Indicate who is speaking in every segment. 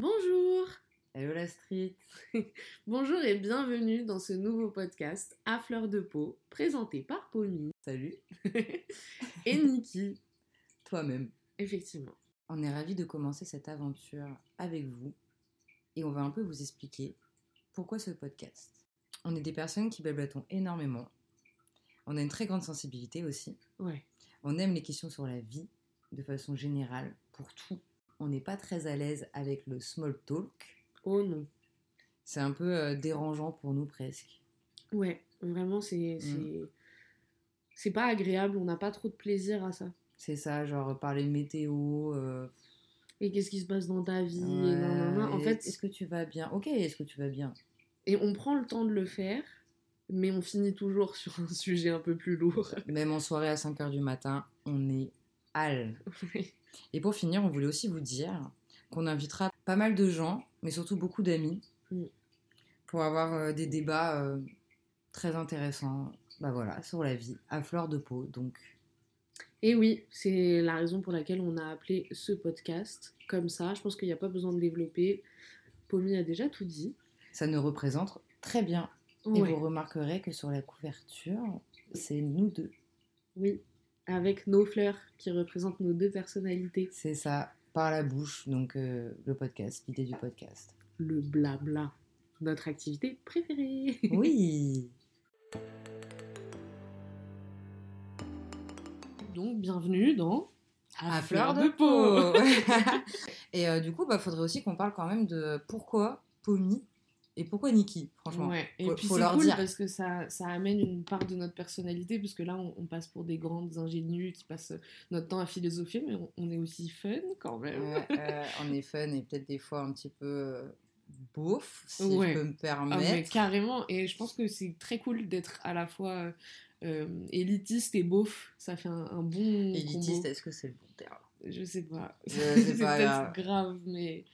Speaker 1: Bonjour
Speaker 2: Hello la street
Speaker 1: Bonjour et bienvenue dans ce nouveau podcast à fleur de peau, présenté par Pommy
Speaker 2: Salut
Speaker 1: et Niki.
Speaker 2: Toi-même.
Speaker 1: Effectivement.
Speaker 2: On est ravis de commencer cette aventure avec vous et on va un peu vous expliquer pourquoi ce podcast. On est des personnes qui blablatons énormément. On a une très grande sensibilité aussi.
Speaker 1: Ouais.
Speaker 2: On aime les questions sur la vie de façon générale pour tout. On n'est pas très à l'aise avec le small talk.
Speaker 1: Oh non.
Speaker 2: C'est un peu euh, dérangeant pour nous presque.
Speaker 1: Ouais, vraiment, c'est.
Speaker 2: Mm.
Speaker 1: c'est- C'est pas agréable, on n'a pas trop de plaisir à ça.
Speaker 2: C'est ça, genre parler de météo. euh,
Speaker 1: Et qu'est-ce qui se passe dans ta vie et. En
Speaker 2: et
Speaker 1: fait,
Speaker 2: est-ce que tu vas bien? Ok, est-ce que tu vas bien?
Speaker 1: Et on prend le temps de le faire, mais on finit toujours sur un sujet un peu plus lourd.
Speaker 2: Même en soirée à 5h du matin, on est hal. Et pour finir, on voulait aussi vous dire qu'on invitera pas mal de gens, mais surtout beaucoup d'amis,
Speaker 1: Mm.
Speaker 2: pour avoir euh, des débats euh, très intéressants bah voilà, sur la vie, à fleur de peau. Donc,
Speaker 1: Et oui, c'est la raison pour laquelle on a appelé ce podcast comme ça. Je pense qu'il n'y a pas besoin de développer. Pommy a déjà tout dit.
Speaker 2: ça nous représente très bien. Et vous remarquerez que sur la couverture, c'est nous deux.
Speaker 1: Oui, avec nos fleurs qui représentent nos deux personnalités.
Speaker 2: C'est ça, par la bouche, donc euh, le podcast, l'idée du podcast.
Speaker 1: Le blabla, notre activité préférée.
Speaker 2: Oui
Speaker 1: Donc, bienvenue dans
Speaker 2: à fleur de peau. et euh, du coup, bah, faudrait aussi qu'on parle quand même de pourquoi Pommy et pourquoi Nikki, franchement.
Speaker 1: Ouais, et
Speaker 2: Faut-
Speaker 1: puis c'est cool
Speaker 2: dire.
Speaker 1: parce que ça, ça amène une part de notre personnalité, puisque là on, on passe pour des grandes ingénues qui passent notre temps à philosopher, mais on, on est aussi fun quand même.
Speaker 2: Euh, on est fun et peut-être des fois un petit peu euh, beauf, si
Speaker 1: Ouais.
Speaker 2: je peux me
Speaker 1: Ah, mais
Speaker 2: permettre.
Speaker 1: carrément, et je pense que c'est très cool d'être à la fois euh, élitiste et beauf, ça fait un, un bon
Speaker 2: Élitiste, est-ce que c'est le bon terme?
Speaker 1: Je sais pas,
Speaker 2: Je sais
Speaker 1: c'est
Speaker 2: pas,
Speaker 1: peut-être
Speaker 2: grave.
Speaker 1: grave, mais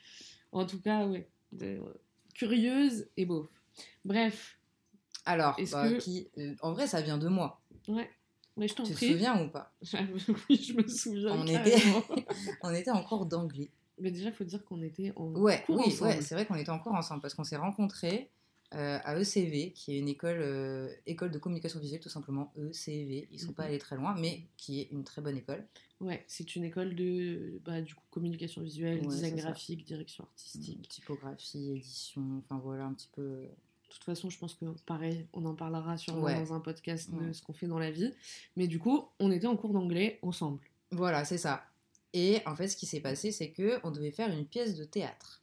Speaker 1: en tout cas, ouais, de- curieuse et beauf. Bref,
Speaker 2: Alors, bah,
Speaker 1: que-
Speaker 2: qui, en vrai, ça vient de moi.
Speaker 1: ouais, mais je t'en
Speaker 2: Tu te
Speaker 1: prie.
Speaker 2: souviens ou pas?
Speaker 1: Oui, je me souviens.
Speaker 2: On
Speaker 1: carrément.
Speaker 2: On était en cours d'anglais.
Speaker 1: Mais déjà, faut dire qu'on était en
Speaker 2: Ouais,
Speaker 1: cours
Speaker 2: oui,
Speaker 1: ensemble.
Speaker 2: ouais, c'est vrai qu'on était en cours ensemble parce qu'on s'est rencontrés euh, à ECV, qui est une école, euh, école de communication visuelle, tout simplement. ECV, ils sont pas
Speaker 1: Mhm.
Speaker 2: allés très loin, mais qui est une très bonne école.
Speaker 1: Ouais, c'est une école de bah, du coup, communication visuelle,
Speaker 2: Ouais,
Speaker 1: design
Speaker 2: ça.
Speaker 1: graphique, direction artistique.
Speaker 2: Typographie, édition, enfin voilà un petit peu.
Speaker 1: De toute façon, je pense que pareil, on en parlera sûrement
Speaker 2: Ouais.
Speaker 1: dans un podcast de
Speaker 2: Ouais.
Speaker 1: ce qu'on fait dans la vie. Mais du coup, on était en cours d'anglais ensemble.
Speaker 2: Voilà, c'est ça. Et en fait, ce qui s'est passé, c'est que on devait faire une pièce de théâtre.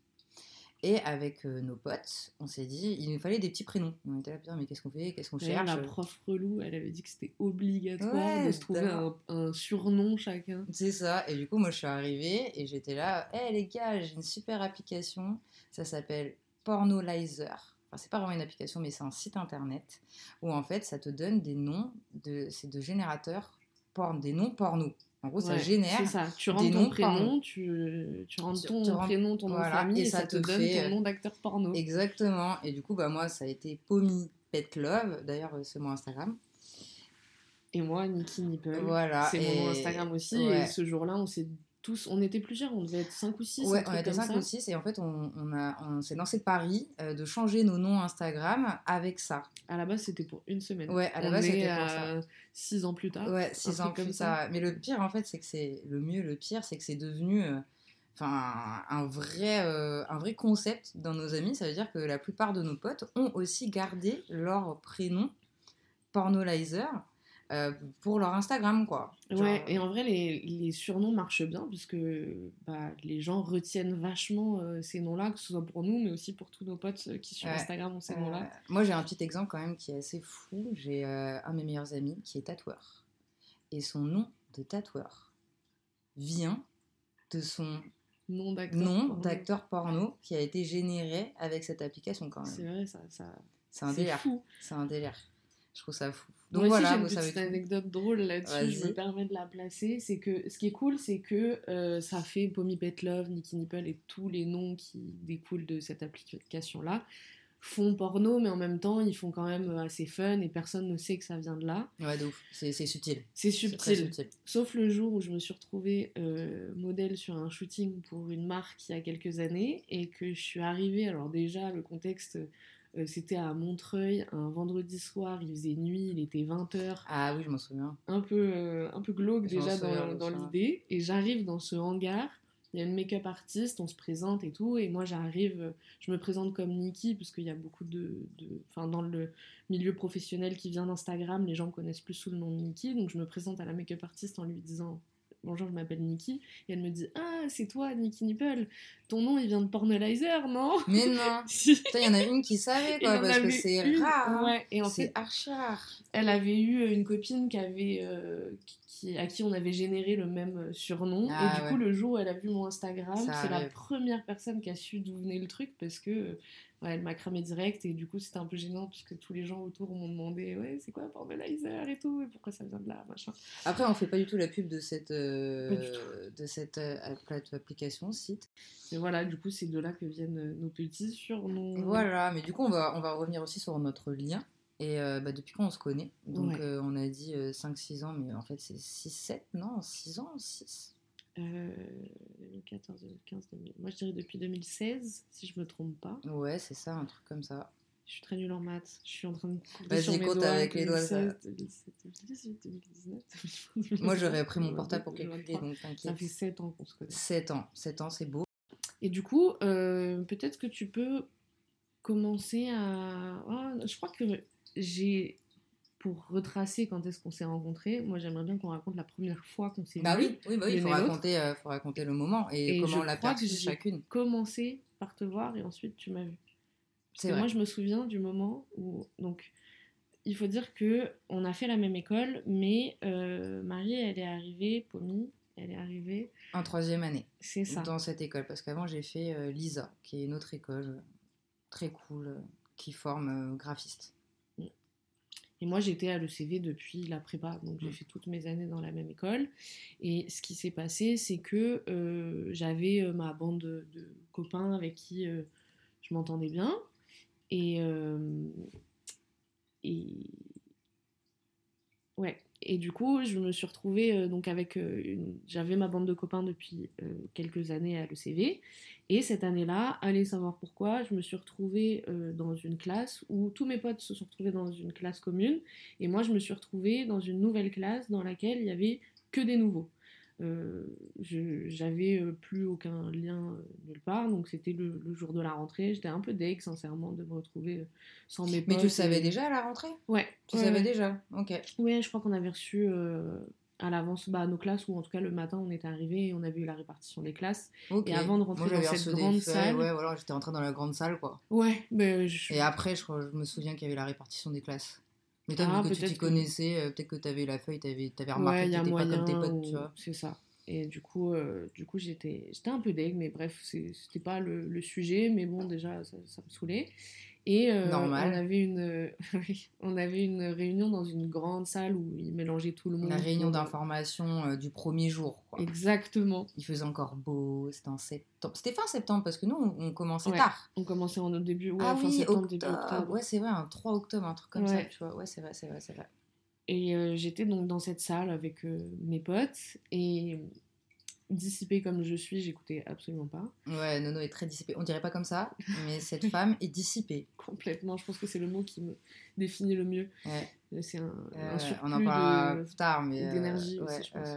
Speaker 2: Et avec euh, nos potes, on s'est dit, il nous fallait des petits prénoms. On était là, putain, mais qu'est-ce qu'on fait Qu'est-ce qu'on cherche
Speaker 1: la prof relou, elle avait dit que c'était obligatoire
Speaker 2: Ouais,
Speaker 1: de se trouver un, surnom chacun.
Speaker 2: C'est ça. Et du coup, moi, je suis arrivée et j'étais là, hé les gars, j'ai une super application. Ça s'appelle Pornolizer. Enfin, c'est pas vraiment une application, mais c'est un site internet où en fait, ça te donne des noms de, c'est de générateurs porn, des noms porno. En gros, ça génère.
Speaker 1: Ça. Tu rentres
Speaker 2: des
Speaker 1: ton
Speaker 2: noms
Speaker 1: prénom, tu, tu rentres ton
Speaker 2: tu rentres-
Speaker 1: prénom, ton nom
Speaker 2: voilà,
Speaker 1: de famille,
Speaker 2: et ça
Speaker 1: ça te,
Speaker 2: te
Speaker 1: donne
Speaker 2: fait,
Speaker 1: ton nom d'acteur porno.
Speaker 2: Exactement. Et du coup, bah, moi, ça a été Pommy Pet Love. D'ailleurs, euh, c'est mon Instagram.
Speaker 1: Et moi, Nikki Nipple.
Speaker 2: Voilà,
Speaker 1: C'est mon Instagram aussi.
Speaker 2: ouais.
Speaker 1: Et ce jour-là, on s'est tous. On était plusieurs, on devait être 5 ou 6.
Speaker 2: Ouais, on était 5 ou 6 et en fait, on, on, a, on s'est lancé le pari euh, de changer nos noms Instagram avec ça.
Speaker 1: À la base, c'était pour une semaine.
Speaker 2: Ouais, à la
Speaker 1: On
Speaker 2: base, c'était pour
Speaker 1: à 6 ans plus tard.
Speaker 2: Ouais, 6
Speaker 1: un
Speaker 2: ans plus
Speaker 1: comme
Speaker 2: tard. Mais le pire, en fait, c'est que c'est le mieux, le pire, c'est que c'est devenu euh, enfin un, vrai, euh, un vrai concept dans nos amis. Ça veut dire que la plupart de nos potes ont aussi gardé leur prénom Pornolizer euh, pour leur Instagram, quoi. Genre,
Speaker 1: Ouais, et en vrai, les, les surnoms marchent bien, puisque bah, les gens retiennent vachement euh, ces noms-là, que ce soit pour nous, mais aussi pour tous nos potes euh, qui sur
Speaker 2: Ouais.
Speaker 1: Instagram ont ces noms-là.
Speaker 2: moi, j'ai un petit exemple quand même qui est assez fou. J'ai un de mes meilleurs amis qui est tatoueur. Et son nom de tatoueur vient de son
Speaker 1: Nom d'acteur. porno.
Speaker 2: qui a été généré avec cette application quand
Speaker 1: C'est
Speaker 2: même.
Speaker 1: vrai, ça. ça...
Speaker 2: C'est un
Speaker 1: C'est
Speaker 2: délire.
Speaker 1: fou.
Speaker 2: C'est un délire. Je trouve ça fou.
Speaker 1: Moi
Speaker 2: Donc
Speaker 1: aussi,
Speaker 2: voilà,
Speaker 1: j'ai une petite
Speaker 2: savez
Speaker 1: anecdote drôle là-dessus, je me permets de la placer. C'est que ce qui est cool, c'est que euh, ça fait Pommy Pet Love, Nicky Nipple et tous les noms qui découlent de cette application-là font porno, mais en même temps, ils font quand même assez fun et personne ne sait que ça vient de là.
Speaker 2: Ouais, de ouf. C'est subtil.
Speaker 1: C'est subtil. Sauf le jour où je me suis retrouvée euh, modèle sur un shooting pour une marque il y a quelques années et que je suis arrivée. Alors, déjà, le contexte, euh, c'était à Montreuil, un vendredi soir, il faisait nuit, il était 20h,
Speaker 2: Ah oui, je m'en souviens.
Speaker 1: un peu, euh, un peu glauque
Speaker 2: Je
Speaker 1: déjà
Speaker 2: souviens
Speaker 1: dans, l'idée. Et j'arrive dans ce hangar. Il y a une make-up artiste, on se présente et tout, et moi j'arrive, je me présente comme Nikki, parce qu'il y a beaucoup de, de- Enfin, dans le milieu professionnel qui vient d'Instagram, les gens me connaissent plus sous le nom de Nikki, donc je me présente à la make-up artiste en lui disant Bonjour, je m'appelle Nikki, et elle me dit Ah, c'est toi, Nikki Nipple, ton nom il vient de Pornolizer, non?
Speaker 2: Mais non il y en a une qui savait, quoi, parce que c'est rare. hein.
Speaker 1: ouais, et en fait,
Speaker 2: archi rare.
Speaker 1: elle avait eu une copine qui avait, euh, qui, qui- à qui on avait généré le même euh, surnom.
Speaker 2: Ah
Speaker 1: et du
Speaker 2: ouais.
Speaker 1: coup, le jour où elle a vu mon Instagram, c'est la première personne qui a su d'où venait le truc parce que euh, ouais, elle m'a cramé direct. Et du coup, c'était un peu gênant puisque tous les gens autour m'ont demandé Ouais, c'est quoi Pornolizer et tout Et pourquoi ça vient de là machin.
Speaker 2: Après, on fait pas du tout la pub de cette, euh,
Speaker 1: du
Speaker 2: de cette euh, application, site.
Speaker 1: Et voilà, du coup, c'est de là que viennent nos petits surnoms.
Speaker 2: Voilà, mais du coup, on va, on va revenir aussi sur notre lien. Et euh, bah, depuis quand on se connaît Donc,
Speaker 1: Ouais.
Speaker 2: euh, on a dit 5-6 ans, mais en fait, c'est 6-7, non 6 ans 6
Speaker 1: Euh, 2014, 2015, 2000. Moi, je dirais depuis 2016, si je me trompe pas.
Speaker 2: Ouais, c'est ça, un truc comme ça.
Speaker 1: Je suis très nulle en maths. Je suis en train de
Speaker 2: Vas-y,
Speaker 1: mes
Speaker 2: compte avec les doigts, ça.
Speaker 1: 2016, 2017, 2018, 2019.
Speaker 2: Moi, j'aurais pris mon portable pour calculer,
Speaker 1: 2023.
Speaker 2: donc
Speaker 1: Ça
Speaker 2: t'inquiète.
Speaker 1: fait 7 ans qu'on se connaît.
Speaker 2: 7 ans, 7 ans, c'est beau.
Speaker 1: Et du coup, euh, peut-être que tu peux commencer à... Je crois que j'ai... Pour retracer quand est-ce qu'on s'est rencontrés, moi j'aimerais bien qu'on raconte la première fois qu'on s'est
Speaker 2: Bah
Speaker 1: vus.
Speaker 2: oui, oui, bah oui, faut raconter, euh, faut raconter le moment et,
Speaker 1: Et
Speaker 2: comment on l'a perçu chacune.
Speaker 1: commencé par te voir et ensuite tu m'as vu.
Speaker 2: C'est vrai.
Speaker 1: moi, je me souviens du moment où. Donc, il faut dire que on a fait la même école, mais euh, Marie, elle est arrivée, Pommy, elle est arrivée.
Speaker 2: En troisième année,
Speaker 1: C'est ça.
Speaker 2: dans cette école. Parce qu'avant, j'ai fait euh, l'ISA, qui est une autre école très cool, euh, qui forme euh, graphiste.
Speaker 1: Et moi, j'étais à l'ECV depuis la prépa, donc j'ai
Speaker 2: Mm.
Speaker 1: fait toutes mes années dans la même école. Et ce qui s'est passé, c'est que euh, j'avais euh, ma bande de, de copains avec qui euh, je m'entendais bien. Et, et ouais. Et du coup, je me suis retrouvée euh, donc avec euh, une... j'avais ma bande de copains depuis euh, quelques années à l'ECV. Et cette année-là, allez savoir pourquoi, je me suis retrouvée dans une classe où tous mes potes se sont retrouvés dans une classe commune. Et moi, je me suis retrouvée dans une nouvelle classe dans laquelle il y avait que des nouveaux. Euh, je- J'avais euh, plus aucun lien euh, nulle part, donc c'était le, le jour de la rentrée. J'étais un peu deg, sincèrement, de me retrouver sans mes potes.
Speaker 2: Mais tu savais
Speaker 1: et-
Speaker 2: déjà à la rentrée?
Speaker 1: Ouais.
Speaker 2: Tu savais déjà Ok.
Speaker 1: Ouais, je crois qu'on avait reçu à l'avance bah, nos classes, ou en tout cas le matin on était arrivé et on avait eu la répartition des classes. Et avant de rentrer
Speaker 2: Moi,
Speaker 1: dans cette grande salle-
Speaker 2: Ouais, voilà, j'étais rentrée dans la grande salle, quoi.
Speaker 1: Ouais, mais je...
Speaker 2: Et après, je me souviens qu'il y avait la répartition des classes. Mais toi,
Speaker 1: Ah,
Speaker 2: vu que tu t'y connaissais, euh, peut-être que tu avais la feuille, tu avais, remarqué
Speaker 1: ouais,
Speaker 2: que t'étais pas comme tes potes,
Speaker 1: ou-
Speaker 2: tu vois.
Speaker 1: C'est ça. Et du coup, euh, du coup j'étais j'étais un peu deg, mais bref, c'était pas le, le sujet, mais bon, déjà, ça, ça me saoulait. Et euh,
Speaker 2: Normal.
Speaker 1: on avait une on avait une réunion dans une grande salle où ils mélangeaient tout le monde.
Speaker 2: La réunion
Speaker 1: pour-
Speaker 2: d'information euh, du premier jour, quoi.
Speaker 1: Exactement.
Speaker 2: Il faisait encore beau, c'était en septembre. C'était fin septembre, parce que nous, on, on commençait
Speaker 1: Ouais,
Speaker 2: tard.
Speaker 1: On commençait en début, ouais,
Speaker 2: ah
Speaker 1: fin
Speaker 2: oui,
Speaker 1: septembre,
Speaker 2: octobre.
Speaker 1: début octobre.
Speaker 2: Ouais, c'est vrai, un 3 octobre, un truc comme ça,
Speaker 1: Ouais.
Speaker 2: tu vois. Ouais, c'est vrai, c'est vrai, c'est vrai.
Speaker 1: Et euh, j'étais donc dans cette salle avec euh, mes potes et dissipée comme je suis, j'écoutais absolument pas.
Speaker 2: Ouais, Nono est très dissipée. On dirait pas comme ça, mais cette femme est dissipée.
Speaker 1: Complètement, je pense que c'est le mot qui me définit le mieux.
Speaker 2: Ouais.
Speaker 1: C'est un,
Speaker 2: Euh,
Speaker 1: un surplus
Speaker 2: on en parlera
Speaker 1: de-
Speaker 2: plus tard, mais. euh,
Speaker 1: d'énergie aussi, je pense.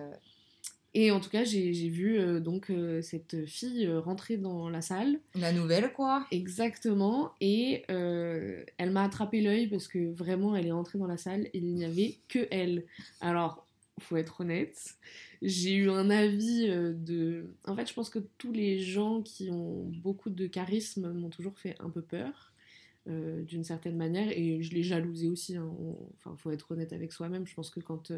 Speaker 1: Et en tout cas, j'ai vu euh, donc euh, cette fille euh, rentrer dans la salle.
Speaker 2: la nouvelle, quoi.
Speaker 1: Exactement. Et elle m'a attrapé l'œil parce que vraiment, elle est entrée dans la salle et il n'y avait que elle. Alors, faut être honnête, j'ai eu un avis de. En fait, je pense que tous les gens qui ont beaucoup de charisme m'ont toujours fait un peu peur. euh, d'une certaine manière et je l'ai jalousé aussi hein. On- enfin faut être honnête avec soi-même je pense que quand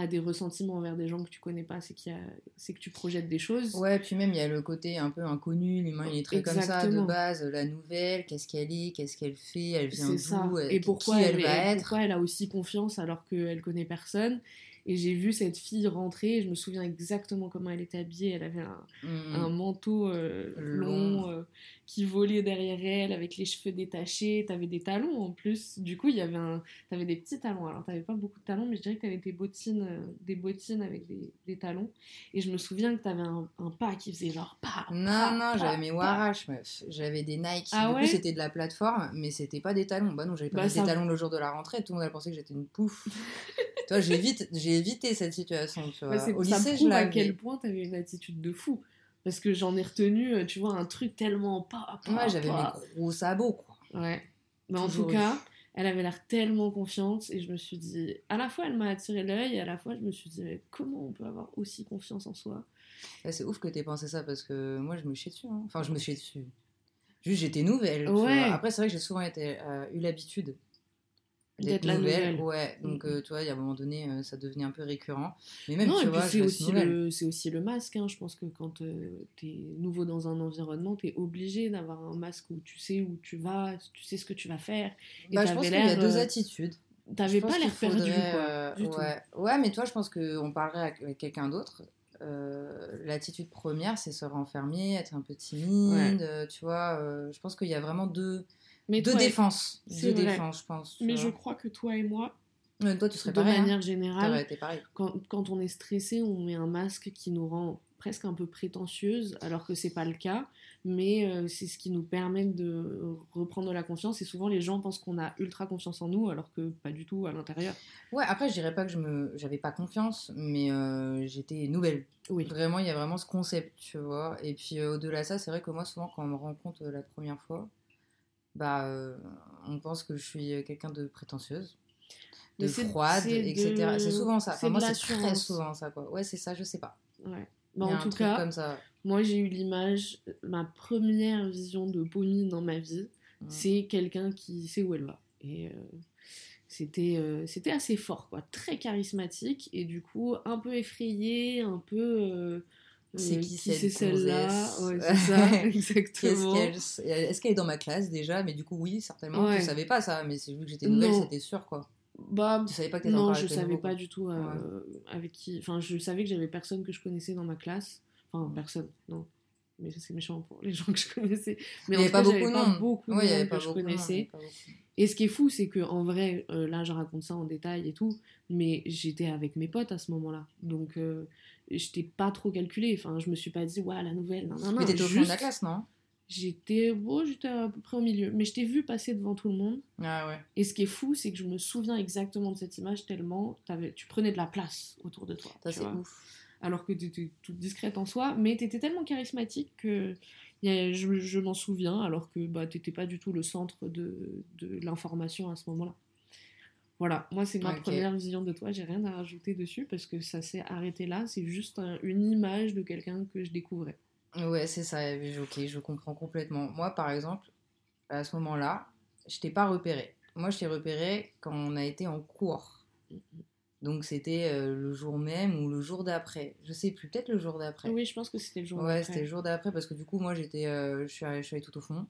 Speaker 1: as des ressentiments envers des gens que tu connais pas c'est qu'il c'est que tu projettes des choses
Speaker 2: Ouais, puis même il y a le côté un peu inconnu, l'humain il est très comme ça de base, la nouvelle, qu'est-ce qu'elle est, qu'est-ce qu'elle fait, elle vient d'où, euh,
Speaker 1: Et
Speaker 2: qui
Speaker 1: pourquoi
Speaker 2: elle
Speaker 1: elle,
Speaker 2: va
Speaker 1: et
Speaker 2: être.
Speaker 1: pourquoi elle a aussi confiance alors qu'elle connaît personne. Et j'ai vu cette fille rentrer, je me souviens exactement comment elle était habillée. Elle avait un,
Speaker 2: Mm,
Speaker 1: un manteau euh, long
Speaker 2: Long.
Speaker 1: euh, qui volait derrière elle avec les cheveux détachés. T'avais des talons en plus. Du coup, il y avait un... t'avais des petits talons. Alors, t'avais pas beaucoup de talons, mais je dirais que t'avais des bottines, euh, des bottines avec des, des talons. Et je me souviens que t'avais un, un pas qui faisait genre pas.
Speaker 2: Non, non, j'avais mes Warash, meuf. J'avais des Nike.
Speaker 1: Ah
Speaker 2: du
Speaker 1: ouais
Speaker 2: coup, c'était de la plateforme, mais c'était pas des talons. Bah non, j'avais pas
Speaker 1: Bah,
Speaker 2: mis
Speaker 1: ça-
Speaker 2: des talons le jour de la rentrée. Tout le monde a pensé que j'étais une pouffe. Toi, j'ai vite, j'ai évité cette situation, tu vois.
Speaker 1: Ouais, c'est-
Speaker 2: Au
Speaker 1: ça
Speaker 2: lycée, je
Speaker 1: prouve à quel point t'avais une attitude de fou. Parce que j'en ai retenu, euh, tu vois, un truc tellement pas. pas,
Speaker 2: j'avais mes gros sabots, quoi.
Speaker 1: Ouais. Mais en tout cas, elle avait l'air tellement confiante et je me suis dit, à la fois elle m'a attiré l'œil et à la fois je me suis dit, mais comment on peut avoir aussi confiance en soi?
Speaker 2: Ouais, c'est ouf que t'aies pensé ça parce que moi, je me chiais dessus. hein. Enfin, je me chiais dessus. Juste, j'étais nouvelle. tu
Speaker 1: Ouais.
Speaker 2: Après, c'est vrai que j'ai souvent été, euh, eu l'habitude
Speaker 1: D'être la nouvelle.
Speaker 2: Ouais, donc
Speaker 1: Mhm.
Speaker 2: euh, tu vois, il y a un moment donné, euh, ça devenait un peu récurrent. Mais même,
Speaker 1: Non,
Speaker 2: tu
Speaker 1: et puis
Speaker 2: vois,
Speaker 1: c'est aussi, le, c'est aussi le masque. hein. Je pense que quand tu t'es nouveau dans un environnement, t'es obligé d'avoir un masque où tu sais où tu vas, tu sais ce que tu vas faire. Et
Speaker 2: Bah, je pense qu'il y a deux
Speaker 1: euh,
Speaker 2: attitudes.
Speaker 1: T'avais pas l'air perdu, quoi.
Speaker 2: euh,
Speaker 1: tout.
Speaker 2: ouais. ouais, mais toi, je pense qu'on parlerait avec quelqu'un d'autre. Euh, L'attitude première, c'est se renfermer, être un peu timide. euh, Tu vois, euh, je pense qu'il y a vraiment deux,
Speaker 1: Mais c'est
Speaker 2: Deux
Speaker 1: vrai.
Speaker 2: défenses, je pense.
Speaker 1: Mais
Speaker 2: vois.
Speaker 1: je crois que toi et moi,
Speaker 2: Ouais, toi, tu serais
Speaker 1: de
Speaker 2: pareil. hein.
Speaker 1: manière générale,
Speaker 2: T'aurais été pareil.
Speaker 1: quand, quand on est stressé, on met un masque qui nous rend presque un peu prétentieuse, alors que c'est pas le cas, mais euh, c'est ce qui nous permet de reprendre de la confiance. Et souvent, les gens pensent qu'on a ultra confiance en nous, alors que pas du tout à l'intérieur.
Speaker 2: Ouais, après, je dirais pas que je me, j'avais pas confiance, mais euh, j'étais nouvelle.
Speaker 1: Oui.
Speaker 2: Vraiment, il y a vraiment ce concept, tu vois. Et puis euh, au-delà de ça, c'est vrai que moi, souvent, quand on me rencontre la première fois, bah, euh, on pense que je suis euh, quelqu'un de prétentieuse, de froide, etc.
Speaker 1: de-
Speaker 2: C'est souvent ça. Enfin, moi, c'est très souvent ça, quoi. Ouais, c'est ça, je sais pas.
Speaker 1: Ouais. Bah, en tout cas,
Speaker 2: comme ça.
Speaker 1: moi j'ai eu l'image, ma première vision de Pommy dans ma vie,
Speaker 2: Mm.
Speaker 1: c'est quelqu'un qui sait où elle va. Et euh, c'était euh, c'était assez fort, quoi. Très charismatique et du coup un peu effrayé, un peu. euh,
Speaker 2: C'est
Speaker 1: euh,
Speaker 2: qui
Speaker 1: c'est
Speaker 2: cette
Speaker 1: celle-là? Ouais, c'est ça, exactement.
Speaker 2: qu'elle... Est-ce qu'elle est dans ma classe déjà? Mais du coup, oui, certainement.
Speaker 1: Ouais.
Speaker 2: Je savais pas ça, mais c'est vu que j'étais nouvelle, c'était sûr, quoi.
Speaker 1: Bah,
Speaker 2: Tu savais pas que
Speaker 1: non, je savais pas
Speaker 2: quoi.
Speaker 1: du tout euh, avec qui. Enfin, je savais que j'avais personne que je connaissais dans ma classe. Enfin, personne, non. Mais c'est méchant pour les gens que je connaissais. Mais
Speaker 2: Il y
Speaker 1: en
Speaker 2: avait pas beaucoup de
Speaker 1: pas
Speaker 2: monde.
Speaker 1: beaucoup de
Speaker 2: Ouais,
Speaker 1: monde que je
Speaker 2: monde,
Speaker 1: connaissais. Et ce qui est fou, c'est que en vrai, euh, là, je raconte ça en détail et tout, mais j'étais avec mes potes à ce moment-là, donc euh, j'étais pas trop calculée. Enfin, je me suis pas dit, ouais, la nouvelle, non, non, non.
Speaker 2: Mais t'étais au fond de la classe, non?
Speaker 1: J'étais, bon, j'étais à peu près au milieu, mais je t'ai vu passer devant tout le monde.
Speaker 2: Ah ouais.
Speaker 1: Et ce qui est fou, c'est que je me souviens exactement de cette image tellement tu prenais de la place autour de toi.
Speaker 2: Ça, c'est ouf.
Speaker 1: Alors que tu étais toute discrète en soi, mais tu étais tellement charismatique que je, je m'en souviens, alors que bah, tu n'étais pas du tout le centre de, de l'information à ce moment-là. Voilà, moi c'est ma première vision de toi, j'ai rien à rajouter dessus parce que ça s'est arrêté là, c'est juste un- une image de quelqu'un que je découvrais.
Speaker 2: Ouais, c'est ça. Ok, je comprends complètement. Moi, par exemple, à ce moment-là, je t'ai pas repéré. Moi, je t'ai repéré quand on a été en cours. Donc, c'était euh, le jour même ou le jour d'après. Je sais plus, peut-être le jour d'après.
Speaker 1: Oui, je pense que c'était le jour
Speaker 2: Ouais,
Speaker 1: d'après.
Speaker 2: c'était le jour d'après parce que du coup, moi, j'étais, euh, je suis allée, je suis allée tout au fond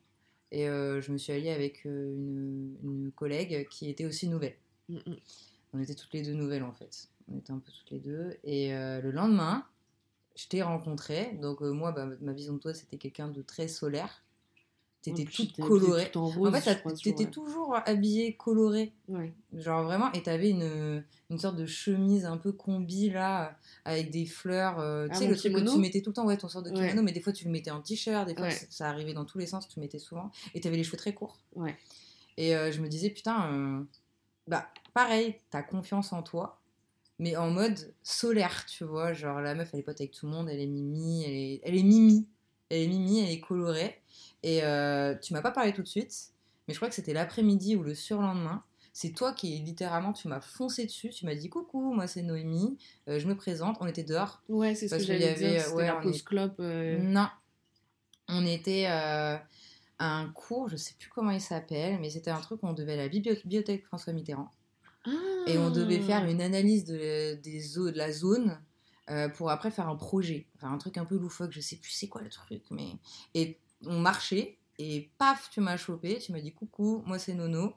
Speaker 2: et euh, je me suis alliée avec une, une collègue qui était aussi nouvelle.
Speaker 1: Mm, mm.
Speaker 2: On était toutes les deux nouvelles en fait. On était un peu toutes les deux. Et euh, le lendemain, je t'ai rencontré. Donc, euh, moi, bah, ma vision de toi, c'était quelqu'un de très solaire. T'étais toute colorée.
Speaker 1: en
Speaker 2: fait, t'étais toujours habillée colorée.
Speaker 1: Ouais.
Speaker 2: Genre vraiment, et t'avais une, une sorte de chemise un peu combi là, avec des fleurs. euh,
Speaker 1: Ah,
Speaker 2: tu sais, le truc que tu mettais tout le temps, ouais, ton sorte de
Speaker 1: Ouais.
Speaker 2: kimono, mais des fois tu le mettais en t-shirt, des fois
Speaker 1: Ouais.
Speaker 2: ça, ça arrivait dans tous les sens, tu le mettais souvent. Et t'avais les cheveux très courts.
Speaker 1: Ouais.
Speaker 2: Et euh, je me disais, putain, euh, bah pareil, t'as confiance en toi, mais en mode solaire, tu vois. Genre la meuf, elle est pote avec tout le monde, elle est mimi, elle est, elle est mimi, elle est mimi, elle est colorée. Et euh, tu m'as pas parlé tout de suite, mais je crois que c'était l'après-midi ou le surlendemain. C'est toi qui, littéralement, tu m'as foncé dessus. Tu m'as dit coucou, moi c'est Noémie, euh, je me présente. On était dehors.
Speaker 1: Ouais, c'est ce
Speaker 2: Parce
Speaker 1: que
Speaker 2: qu'il y
Speaker 1: j'allais
Speaker 2: avait,
Speaker 1: dire, c'était
Speaker 2: ouais,
Speaker 1: la pause
Speaker 2: est-
Speaker 1: clope. euh,
Speaker 2: Non. On était à un cours, je sais plus comment il s'appelle, mais c'était un truc où on devait à la bibli- bibliothèque François Mitterrand. Et on devait
Speaker 1: Ah.
Speaker 2: faire une analyse de, des zo- de la zone euh, pour après faire un projet. Enfin, un truc un peu loufoque, je sais plus c'est quoi le truc. mais Et on marchait, et paf, tu m'as chopé, tu m'as dit coucou, moi c'est Nono,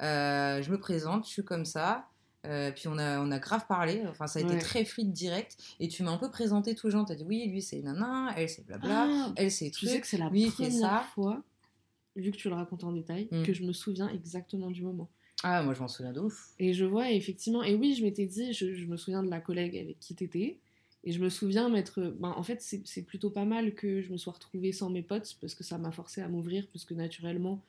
Speaker 2: Euh, je me présente, je suis comme ça. Euh, puis on a, on a grave parlé, enfin ça a été très fluide direct. Et tu m'as un peu présenté tous les gens, t'as dit oui, lui c'est nana, elle c'est blabla,
Speaker 1: Ah,
Speaker 2: elle c'est
Speaker 1: tu sais
Speaker 2: truc,
Speaker 1: que c'est la
Speaker 2: lui fait
Speaker 1: première
Speaker 2: ça.
Speaker 1: fois, vu que tu le racontes en détail,
Speaker 2: Mm.
Speaker 1: que je me souviens exactement du moment.
Speaker 2: Ah, moi je m'en souviens de ouf.
Speaker 1: Et je vois effectivement, et oui, je m'étais dit, je, je me souviens de la collègue avec qui t'étais, et je me souviens m'être. Ben, en fait, c'est c'est plutôt pas mal que je me sois retrouvée sans mes potes, parce que ça m'a forcé à m'ouvrir, parce que naturellement,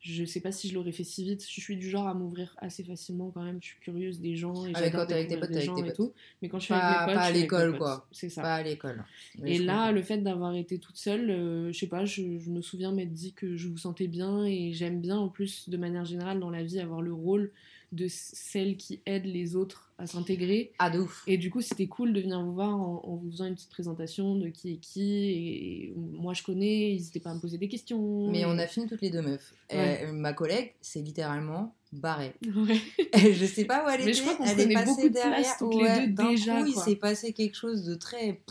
Speaker 1: je sais pas si je l'aurais fait si vite. Je suis du genre à m'ouvrir assez facilement quand même, je suis curieuse des gens, et j'adore
Speaker 2: quand t'es avec tes potes, avec tes
Speaker 1: tout. Mais quand je suis
Speaker 2: Pas-
Speaker 1: avec mes potes,
Speaker 2: pas à
Speaker 1: avec
Speaker 2: l'école, quoi.
Speaker 1: C'est ça.
Speaker 2: Pas à l'école.
Speaker 1: Et là,
Speaker 2: comprends.
Speaker 1: le fait d'avoir été toute seule, euh, je sais pas, je, je me souviens m'être dit que je vous sentais bien et j'aime bien en plus, de manière générale, dans la vie, avoir le rôle de celle qui aide les autres à s'intégrer.
Speaker 2: Ah, de ouf.
Speaker 1: Et du coup, c'était cool de venir vous voir en, en vous faisant une petite présentation de qui est qui. Et, et moi, je connais, n'hésitez pas à me poser des questions.
Speaker 2: Mais on a fini toutes les deux meufs.
Speaker 1: Ouais.
Speaker 2: Euh, ma collègue, c'est littéralement barrée.
Speaker 1: Ouais.
Speaker 2: je sais pas où elle
Speaker 1: Mais
Speaker 2: était.
Speaker 1: je crois qu'on
Speaker 2: elle est passée
Speaker 1: beaucoup de
Speaker 2: derrière.
Speaker 1: place toutes les
Speaker 2: Ouais,
Speaker 1: deux
Speaker 2: d'un
Speaker 1: déjà,
Speaker 2: coup, il s'est passé quelque chose de très,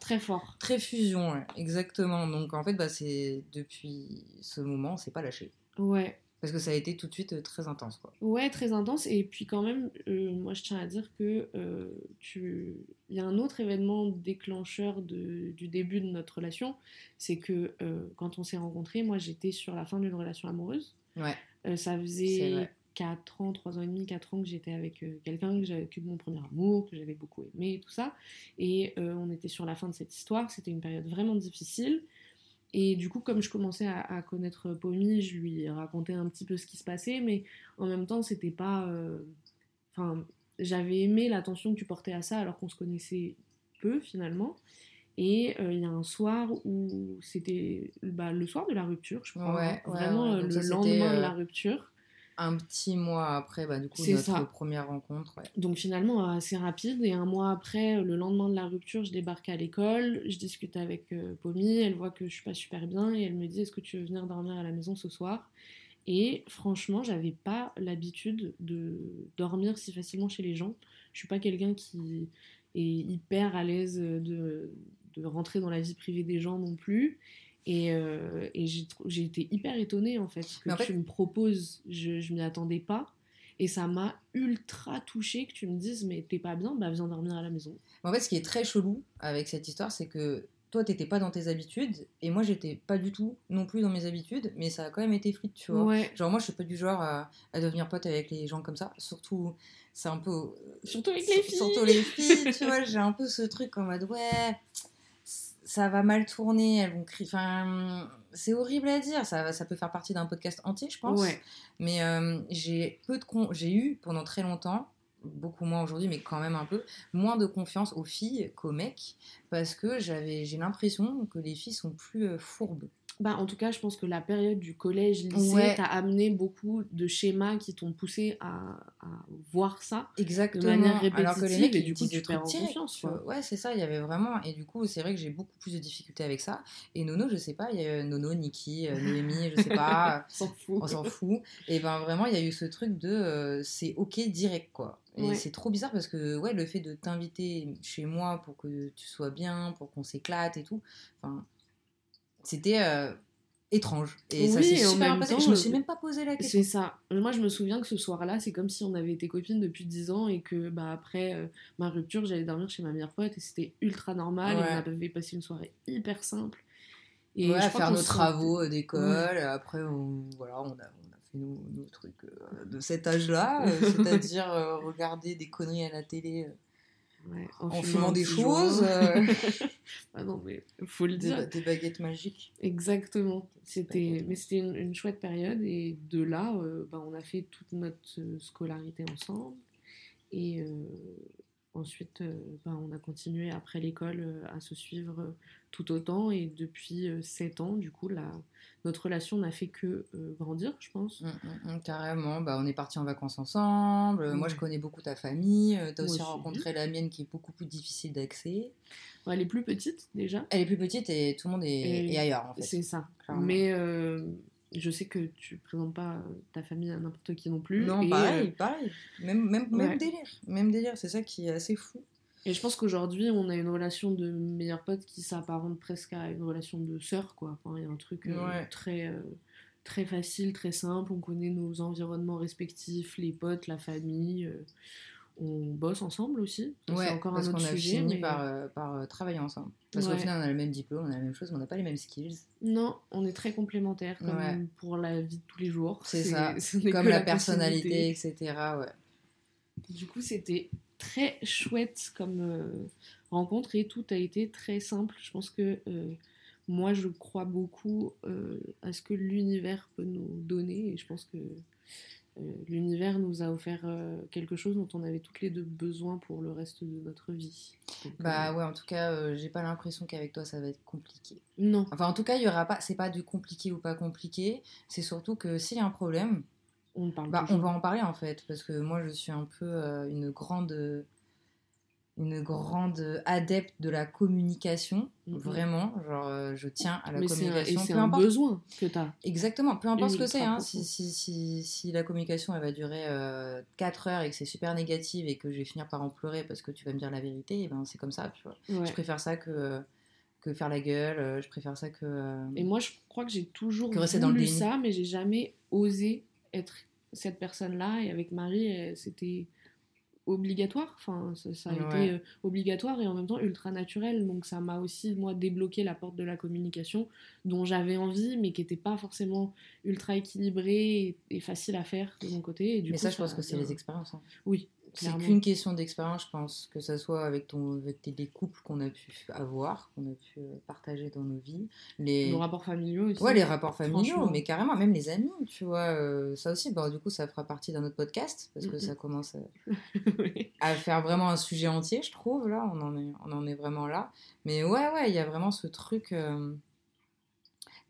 Speaker 1: Très fort.
Speaker 2: très fusion, exactement. Donc en fait, bah, c'est depuis ce moment, on s'est pas lâché.
Speaker 1: Ouais.
Speaker 2: Parce que ça a été tout de suite euh, très intense, quoi.
Speaker 1: Ouais, très intense. Et puis quand même, euh, moi je tiens à dire que euh, tu... il y a un autre événement déclencheur de- du début de notre relation, c'est que euh, quand on s'est rencontrés, moi j'étais sur la fin d'une relation amoureuse.
Speaker 2: Ouais.
Speaker 1: Ça faisait
Speaker 2: vrai.
Speaker 1: 4 ans, 3 ans et demi, 4 ans que j'étais avec quelqu'un, que j'avais mon premier amour, que j'avais beaucoup aimé, et tout ça. Et on était sur la fin de cette histoire, c'était une période vraiment difficile. Et du coup, comme je commençais à, à connaître Pommy, je lui racontais un petit peu ce qui se passait, mais en même temps, c'était pas. euh, Enfin, j'avais aimé l'attention que tu portais à ça alors qu'on se connaissait peu finalement. Et euh, il y a un soir où c'était bah, le soir de la rupture, je crois.
Speaker 2: Ouais,
Speaker 1: hein.
Speaker 2: ouais,
Speaker 1: Vraiment
Speaker 2: ouais.
Speaker 1: euh, le lendemain de la rupture.
Speaker 2: Un petit mois après, bah, du coup,
Speaker 1: C'est
Speaker 2: notre
Speaker 1: ça.
Speaker 2: première rencontre. Ouais.
Speaker 1: Donc finalement assez rapide et un mois après, le lendemain de la rupture, je débarque à l'école, je discute avec euh, Pommy, elle voit que je suis pas super bien et elle me dit est-ce que tu veux venir dormir à la maison ce soir? Et franchement, j'avais pas l'habitude de dormir si facilement chez les gens. Je suis pas quelqu'un qui est hyper à l'aise de, de rentrer dans la vie privée des gens non plus. Et, euh, et j'ai été hyper étonnée en fait que
Speaker 2: fait-
Speaker 1: tu me proposes, je, je m'y attendais pas. Et ça m'a ultra touchée que tu me dises mais t'es pas bien, bah viens dormir à la maison.
Speaker 2: Mais en fait, ce qui est très chelou avec cette histoire, c'est que toi, t'étais pas dans tes habitudes, et moi, j'étais pas du tout non plus dans mes habitudes, mais ça a quand même été fluide, tu vois.
Speaker 1: Ouais.
Speaker 2: Genre, moi, je suis pas du genre à, à devenir pote avec les gens comme ça. Surtout, c'est un peu.
Speaker 1: Surtout avec les filles.
Speaker 2: Surtout les filles, tu vois, j'ai un peu ce truc en mode, ouais, ça va mal tourner, elles vont crier. Enfin, c'est horrible à dire, ça, ça peut faire partie d'un podcast entier, je pense.
Speaker 1: Ouais.
Speaker 2: Mais euh, j'ai peu de con... j'ai eu pendant très longtemps, beaucoup moins aujourd'hui, mais quand même un peu, moins de confiance aux filles qu'aux mecs, parce que j'avais, j'ai l'impression que les filles sont plus euh, fourbes.
Speaker 1: Bah, en tout cas, je pense que la période du collège, lycée,
Speaker 2: Ouais.
Speaker 1: t'a amené beaucoup de schémas qui t'ont poussé à, à voir ça.
Speaker 2: Exactement.
Speaker 1: manière
Speaker 2: Alors que les
Speaker 1: répétitive,
Speaker 2: mecs,
Speaker 1: et du coup, tu perds en confiance, quoi.
Speaker 2: Ouais, c'est ça, il y avait vraiment. Et du coup, c'est vrai que j'ai beaucoup plus de difficultés avec ça. Et Nono, je sais pas, il y a Nono, Niki, euh, Noémie, je sais pas.
Speaker 1: S'en fout.
Speaker 2: on s'en fout. Et ben vraiment, il y a eu ce truc de euh, c'est ok direct quoi. Et
Speaker 1: Ouais.
Speaker 2: c'est trop bizarre parce que ouais, le fait de t'inviter chez moi pour que tu sois bien, pour qu'on s'éclate et tout, enfin, c'était euh, étrange. Et ça
Speaker 1: Oui, et en
Speaker 2: super
Speaker 1: même temps,
Speaker 2: Je me
Speaker 1: euh,
Speaker 2: suis même pas posé la question.
Speaker 1: C'est ça. Moi, je me souviens que ce soir-là, c'est comme si on avait été copines depuis 10 ans et que bah, après euh, ma rupture, j'allais dormir chez ma meilleure pote et c'était ultra normal.
Speaker 2: Ouais.
Speaker 1: Et on avait passé une soirée hyper simple. Et
Speaker 2: ouais, à faire nos travaux d'école. Après, on, voilà, on a, on a fait nos, nos trucs euh, de cet âge-là, euh, c'est-à-dire regarder des conneries à la télé
Speaker 1: Ouais,
Speaker 2: en,
Speaker 1: un
Speaker 2: fumant des choses, euh,
Speaker 1: ah non, mais faut le
Speaker 2: des,
Speaker 1: dire.
Speaker 2: des baguettes magiques.
Speaker 1: Exactement. C'était, mais c'était une, une chouette période et de là, euh, bah, on a fait toute notre euh, scolarité ensemble et euh, ensuite, euh, bah, on a continué après l'école à se suivre tout autant et depuis 7 ans, du coup, la, notre relation n'a fait que euh, grandir, je pense.
Speaker 2: Mm, mm, mm, carrément, bah, on est parti en vacances ensemble. Euh, Moi, je connais beaucoup ta famille. Euh, T'as
Speaker 1: Moi
Speaker 2: aussi
Speaker 1: aussi.
Speaker 2: rencontré la mienne qui est beaucoup plus difficile d'accès.
Speaker 1: Elle est plus petite déjà,
Speaker 2: Elle est plus petite et tout le monde est,
Speaker 1: Et
Speaker 2: est ailleurs en fait.
Speaker 1: c'est ça.
Speaker 2: clairement.
Speaker 1: Mais euh, je sais que tu présentes pas euh, ta famille à n'importe qui non plus.
Speaker 2: Non,
Speaker 1: et,
Speaker 2: pareil,
Speaker 1: euh,
Speaker 2: pareil. Même, même, même
Speaker 1: Ouais.
Speaker 2: délire. Même délire, c'est ça qui est assez fou.
Speaker 1: Et je pense qu'aujourd'hui, on a une relation de meilleurs potes qui s'apparente presque à une relation de sœur, quoi. Enfin, il y a un truc euh,
Speaker 2: Ouais.
Speaker 1: très, euh, très facile, très simple. On connaît nos environnements respectifs, les potes, la famille. euh, on bosse ensemble aussi.
Speaker 2: Ouais,
Speaker 1: c'est encore
Speaker 2: parce
Speaker 1: un autre
Speaker 2: a
Speaker 1: sujet.
Speaker 2: fini
Speaker 1: mais-
Speaker 2: par, par travailler ensemble. Parce qu'au final, on a le même diplôme, on a la même chose, mais on n'a pas les mêmes skills.
Speaker 1: Non, on est très complémentaires pour la vie de tous les jours.
Speaker 2: C'est ça. Comme la,
Speaker 1: possibilité.
Speaker 2: personnalité, etc. Ouais.
Speaker 1: Du coup, c'était très chouette comme euh, rencontre et tout a été très simple. Je pense que euh, moi, je crois beaucoup euh, à ce que l'univers peut nous donner et je pense que l'univers nous a offert quelque chose dont on avait toutes les deux besoin pour le reste de notre vie. Donc,
Speaker 2: Bah ouais, en tout cas, j'ai pas l'impression qu'avec toi ça va être compliqué.
Speaker 1: non,
Speaker 2: Enfin, en tout cas, il y aura pas. C'est pas du compliqué ou pas compliqué. C'est surtout que s'il y a un problème,
Speaker 1: on parle
Speaker 2: bah, on va en parler en fait, parce que moi, je suis un peu euh, une grande, une grande adepte de la communication. Vraiment, genre, euh, je tiens à la
Speaker 1: Mais c'est un, et
Speaker 2: communication.
Speaker 1: c'est
Speaker 2: peu
Speaker 1: un
Speaker 2: importe.
Speaker 1: besoin que tu as.
Speaker 2: Exactement, peu importe ce que c'est. Hein. Si, si, si, si la communication elle va durer 4 heures et que c'est super négatif et que je vais finir par en pleurer parce que tu vas me dire la vérité, et ben c'est comme ça, tu vois.
Speaker 1: Ouais.
Speaker 2: Je préfère ça que, que faire la gueule, euh, je préfère ça que. euh,
Speaker 1: Et moi, je crois que j'ai toujours
Speaker 2: Que rester
Speaker 1: voulu
Speaker 2: dans le déni.
Speaker 1: ça, mais j'ai jamais osé être cette personne-là. Et avec Marie, euh, c'était obligatoire. Enfin, ça, ça a
Speaker 2: Ouais.
Speaker 1: été euh, obligatoire et en même temps ultra naturel. Donc ça m'a aussi, moi, débloqué la porte de la communication dont j'avais envie, mais qui n'était pas forcément ultra équilibrée et, et facile à faire de mon côté. Et du
Speaker 2: Mais
Speaker 1: coup,
Speaker 2: ça, je pense que c'est les expériences. hein.
Speaker 1: Oui,
Speaker 2: C'est qu'une question d'expérience, je pense, que ça soit avec, ton, avec tes- les couples qu'on a pu avoir, qu'on a pu euh, partager dans nos vies, les,
Speaker 1: Nos rapports familiaux aussi.
Speaker 2: Ouais, les rapports familiaux, mais carrément, même les amis, tu vois. euh, ça aussi, bon, du coup, ça fera partie d'un autre podcast, parce que ça commence à,
Speaker 1: Oui.
Speaker 2: à faire vraiment un sujet entier, je trouve. Là, on en est, on en est vraiment là. Mais ouais, ouais, il y a vraiment ce truc euh,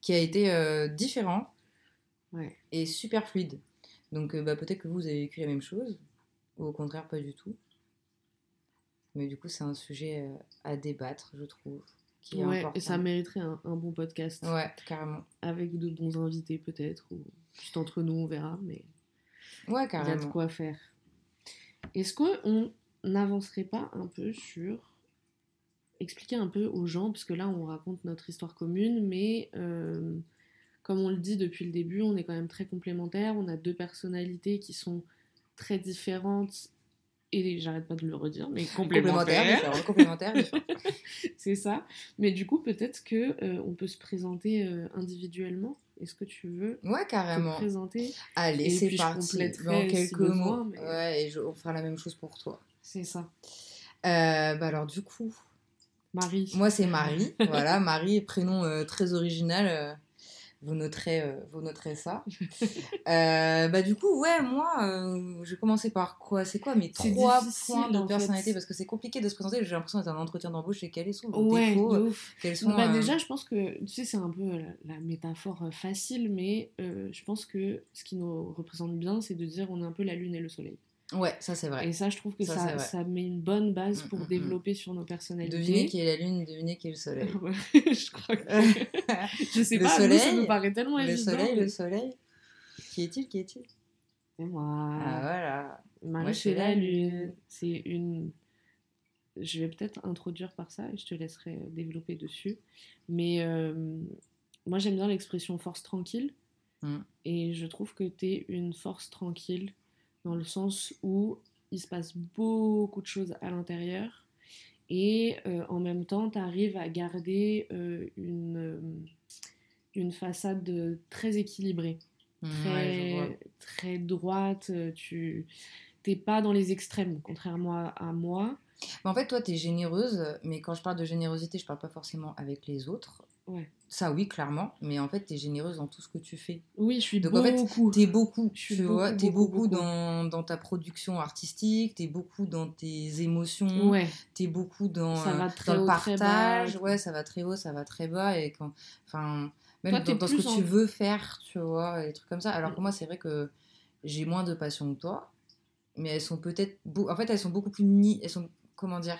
Speaker 2: qui a été euh, différent
Speaker 1: Ouais.
Speaker 2: et super fluide. Donc, euh, bah, peut-être que vous avez vécu la même chose, ou au contraire, pas du tout. Mais du coup, c'est un sujet euh, à débattre, je trouve, qui est
Speaker 1: Ouais,
Speaker 2: important.
Speaker 1: et ça mériterait un, un bon podcast.
Speaker 2: Ouais, carrément.
Speaker 1: avec de bons invités peut-être, ou juste entre nous, on verra, mais
Speaker 2: Ouais,
Speaker 1: il y a de
Speaker 2: carrément.
Speaker 1: quoi faire. Est-ce qu'on n'avancerait pas un peu sur expliquer un peu aux gens, parce que là on raconte notre histoire commune, mais euh, comme on le dit depuis le début, on est quand même très complémentaires, on a deux personnalités qui sont très différentes, et j'arrête pas de le redire, mais
Speaker 2: Complémentaire,
Speaker 1: complémentaires. C'est ça. Mais du coup, peut-être que euh, on peut se présenter euh, individuellement. Est-ce que tu veux
Speaker 2: Ouais,
Speaker 1: te
Speaker 2: carrément.
Speaker 1: présenter
Speaker 2: Allez, c'est
Speaker 1: je
Speaker 2: parti. Dans
Speaker 1: si
Speaker 2: quelques mots.
Speaker 1: mais-
Speaker 2: Ouais, et je, on fera la même chose pour toi.
Speaker 1: C'est ça.
Speaker 2: Euh, bah alors, du coup,
Speaker 1: Marie.
Speaker 2: moi, c'est Marie. voilà, Marie, prénom euh, très original. Euh, vous, noterez, euh, vous noterez ça. Euh, bah, du coup, ouais, moi, euh, je vais commencer par quoi? C'est quoi mes trois points de
Speaker 1: fait.
Speaker 2: personnalité? Parce que c'est compliqué de se présenter. J'ai l'impression d'être un entretien d'embauche et quels sont vos
Speaker 1: Ouais,
Speaker 2: défauts. Quels sont,
Speaker 1: Bah,
Speaker 2: euh,
Speaker 1: déjà, je pense que, tu sais, c'est un peu la, la métaphore euh, facile, mais euh, je pense que ce qui nous représente bien, c'est de dire on est un peu la lune et le soleil.
Speaker 2: Ouais, ça, c'est vrai.
Speaker 1: Et ça, je trouve que
Speaker 2: Ça,
Speaker 1: ça, ça, met une bonne base
Speaker 2: Mm,
Speaker 1: pour
Speaker 2: mm, mm.
Speaker 1: développer sur nos personnalités.
Speaker 2: Devinez qui est la lune, devinez qui est le soleil.
Speaker 1: Je crois que... je sais
Speaker 2: Le
Speaker 1: pas, nous, ça
Speaker 2: soleil,
Speaker 1: nous paraît tellement
Speaker 2: le
Speaker 1: évident.
Speaker 2: soleil,
Speaker 1: mais-
Speaker 2: le soleil. Qui est-il Qui est-il?
Speaker 1: C'est moi.
Speaker 2: Ah voilà.
Speaker 1: Marie,
Speaker 2: Moi,
Speaker 1: c'est la lune.
Speaker 2: lune.
Speaker 1: C'est une. Je vais peut-être introduire par ça et je te laisserai développer dessus. Mais euh, moi, j'aime bien l'expression force tranquille. Et je trouve que tu es une force tranquille dans le sens où il se passe beaucoup de choses à l'intérieur. Et euh, en même temps, tu arrives à garder euh, une, euh, une façade très équilibrée
Speaker 2: je
Speaker 1: très, très droite. Tu t'es pas dans les extrêmes, contrairement à, moi.
Speaker 2: Mais en fait, toi, t'es généreuse, mais quand je parle de générosité, je parle pas forcément avec les autres.
Speaker 1: Ouais.
Speaker 2: Ça, oui, clairement, mais en fait, t'es généreuse dans tout ce que tu fais.
Speaker 1: Oui, je suis
Speaker 2: Donc, en fait,
Speaker 1: beaucoup.
Speaker 2: T'es beaucoup,
Speaker 1: Je suis
Speaker 2: tu vois,
Speaker 1: beaucoup,
Speaker 2: t'es
Speaker 1: beaucoup,
Speaker 2: beaucoup,
Speaker 1: beaucoup.
Speaker 2: Dans, dans ta production artistique, t'es beaucoup dans tes émotions,
Speaker 1: ouais,
Speaker 2: t'es beaucoup dans,
Speaker 1: Ça
Speaker 2: euh,
Speaker 1: va très
Speaker 2: dans le
Speaker 1: haut, très bas.
Speaker 2: partage. Ouais, ça va très haut, ça va très bas, et quand, enfin, même
Speaker 1: Toi,
Speaker 2: dans, dans ce que
Speaker 1: en-
Speaker 2: tu veux faire, tu vois, et des trucs comme ça. Alors que moi, c'est vrai que j'ai moins de passion que toi, mais elles sont peut-être, en fait, elles sont beaucoup plus ni, elles sont, comment dire,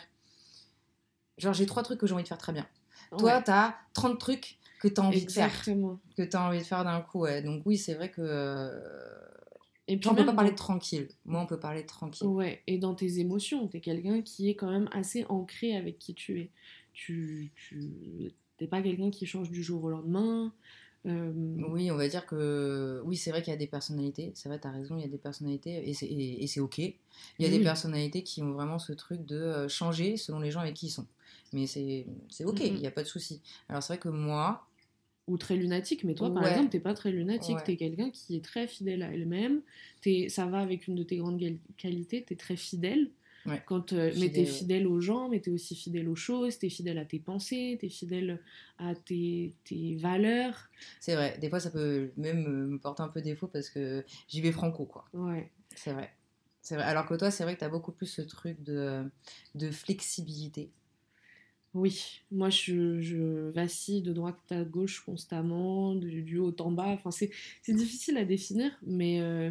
Speaker 2: genre j'ai trois trucs que j'ai envie de faire très bien. Toi,
Speaker 1: Ouais,
Speaker 2: t'as 30 trucs que t'as envie de faire, que t'as envie de faire d'un coup, ouais. Donc oui, c'est vrai que euh,
Speaker 1: Et puis
Speaker 2: on peut pas parler de tranquille. Moi, on peut parler de tranquille.
Speaker 1: Ouais, et dans tes émotions, t'es quelqu'un qui est quand même assez ancré avec qui tu es. Tu, tu t'es pas quelqu'un qui change du jour au lendemain. Euh,
Speaker 2: Oui, on va dire que. Oui, c'est vrai qu'il y a des personnalités. C'est vrai, t'as raison, il y a des personnalités et c'est, ok. Il y a des personnalités qui ont vraiment ce truc de euh, changer selon les gens avec qui ils sont. Mais c'est, ok, il
Speaker 1: Mhm.
Speaker 2: n'y a pas de souci. Alors, c'est vrai que moi,
Speaker 1: ou très lunatique, mais toi, par exemple, t'es pas très lunatique,
Speaker 2: Ouais.
Speaker 1: t'es quelqu'un qui est très fidèle à elle-même, T'es- ça va avec une de tes grandes qualités, t'es très fidèle,
Speaker 2: Ouais.
Speaker 1: Quand, euh, mais
Speaker 2: Fidèle,
Speaker 1: t'es
Speaker 2: ouais.
Speaker 1: fidèle aux gens, mais t'es aussi fidèle aux choses, t'es fidèle à tes pensées, t'es fidèle à tes, tes valeurs.
Speaker 2: c'est vrai, des fois, ça peut même euh, me porter un peu défaut parce que j'y vais franco, quoi.
Speaker 1: Ouais.
Speaker 2: C'est vrai. C'est vrai. Alors que toi, c'est vrai que t'as beaucoup plus ce truc de, de flexibilité.
Speaker 1: Oui, moi je, je vacille de droite à gauche constamment, du, du haut en bas. Enfin, c'est difficile à définir, mais euh,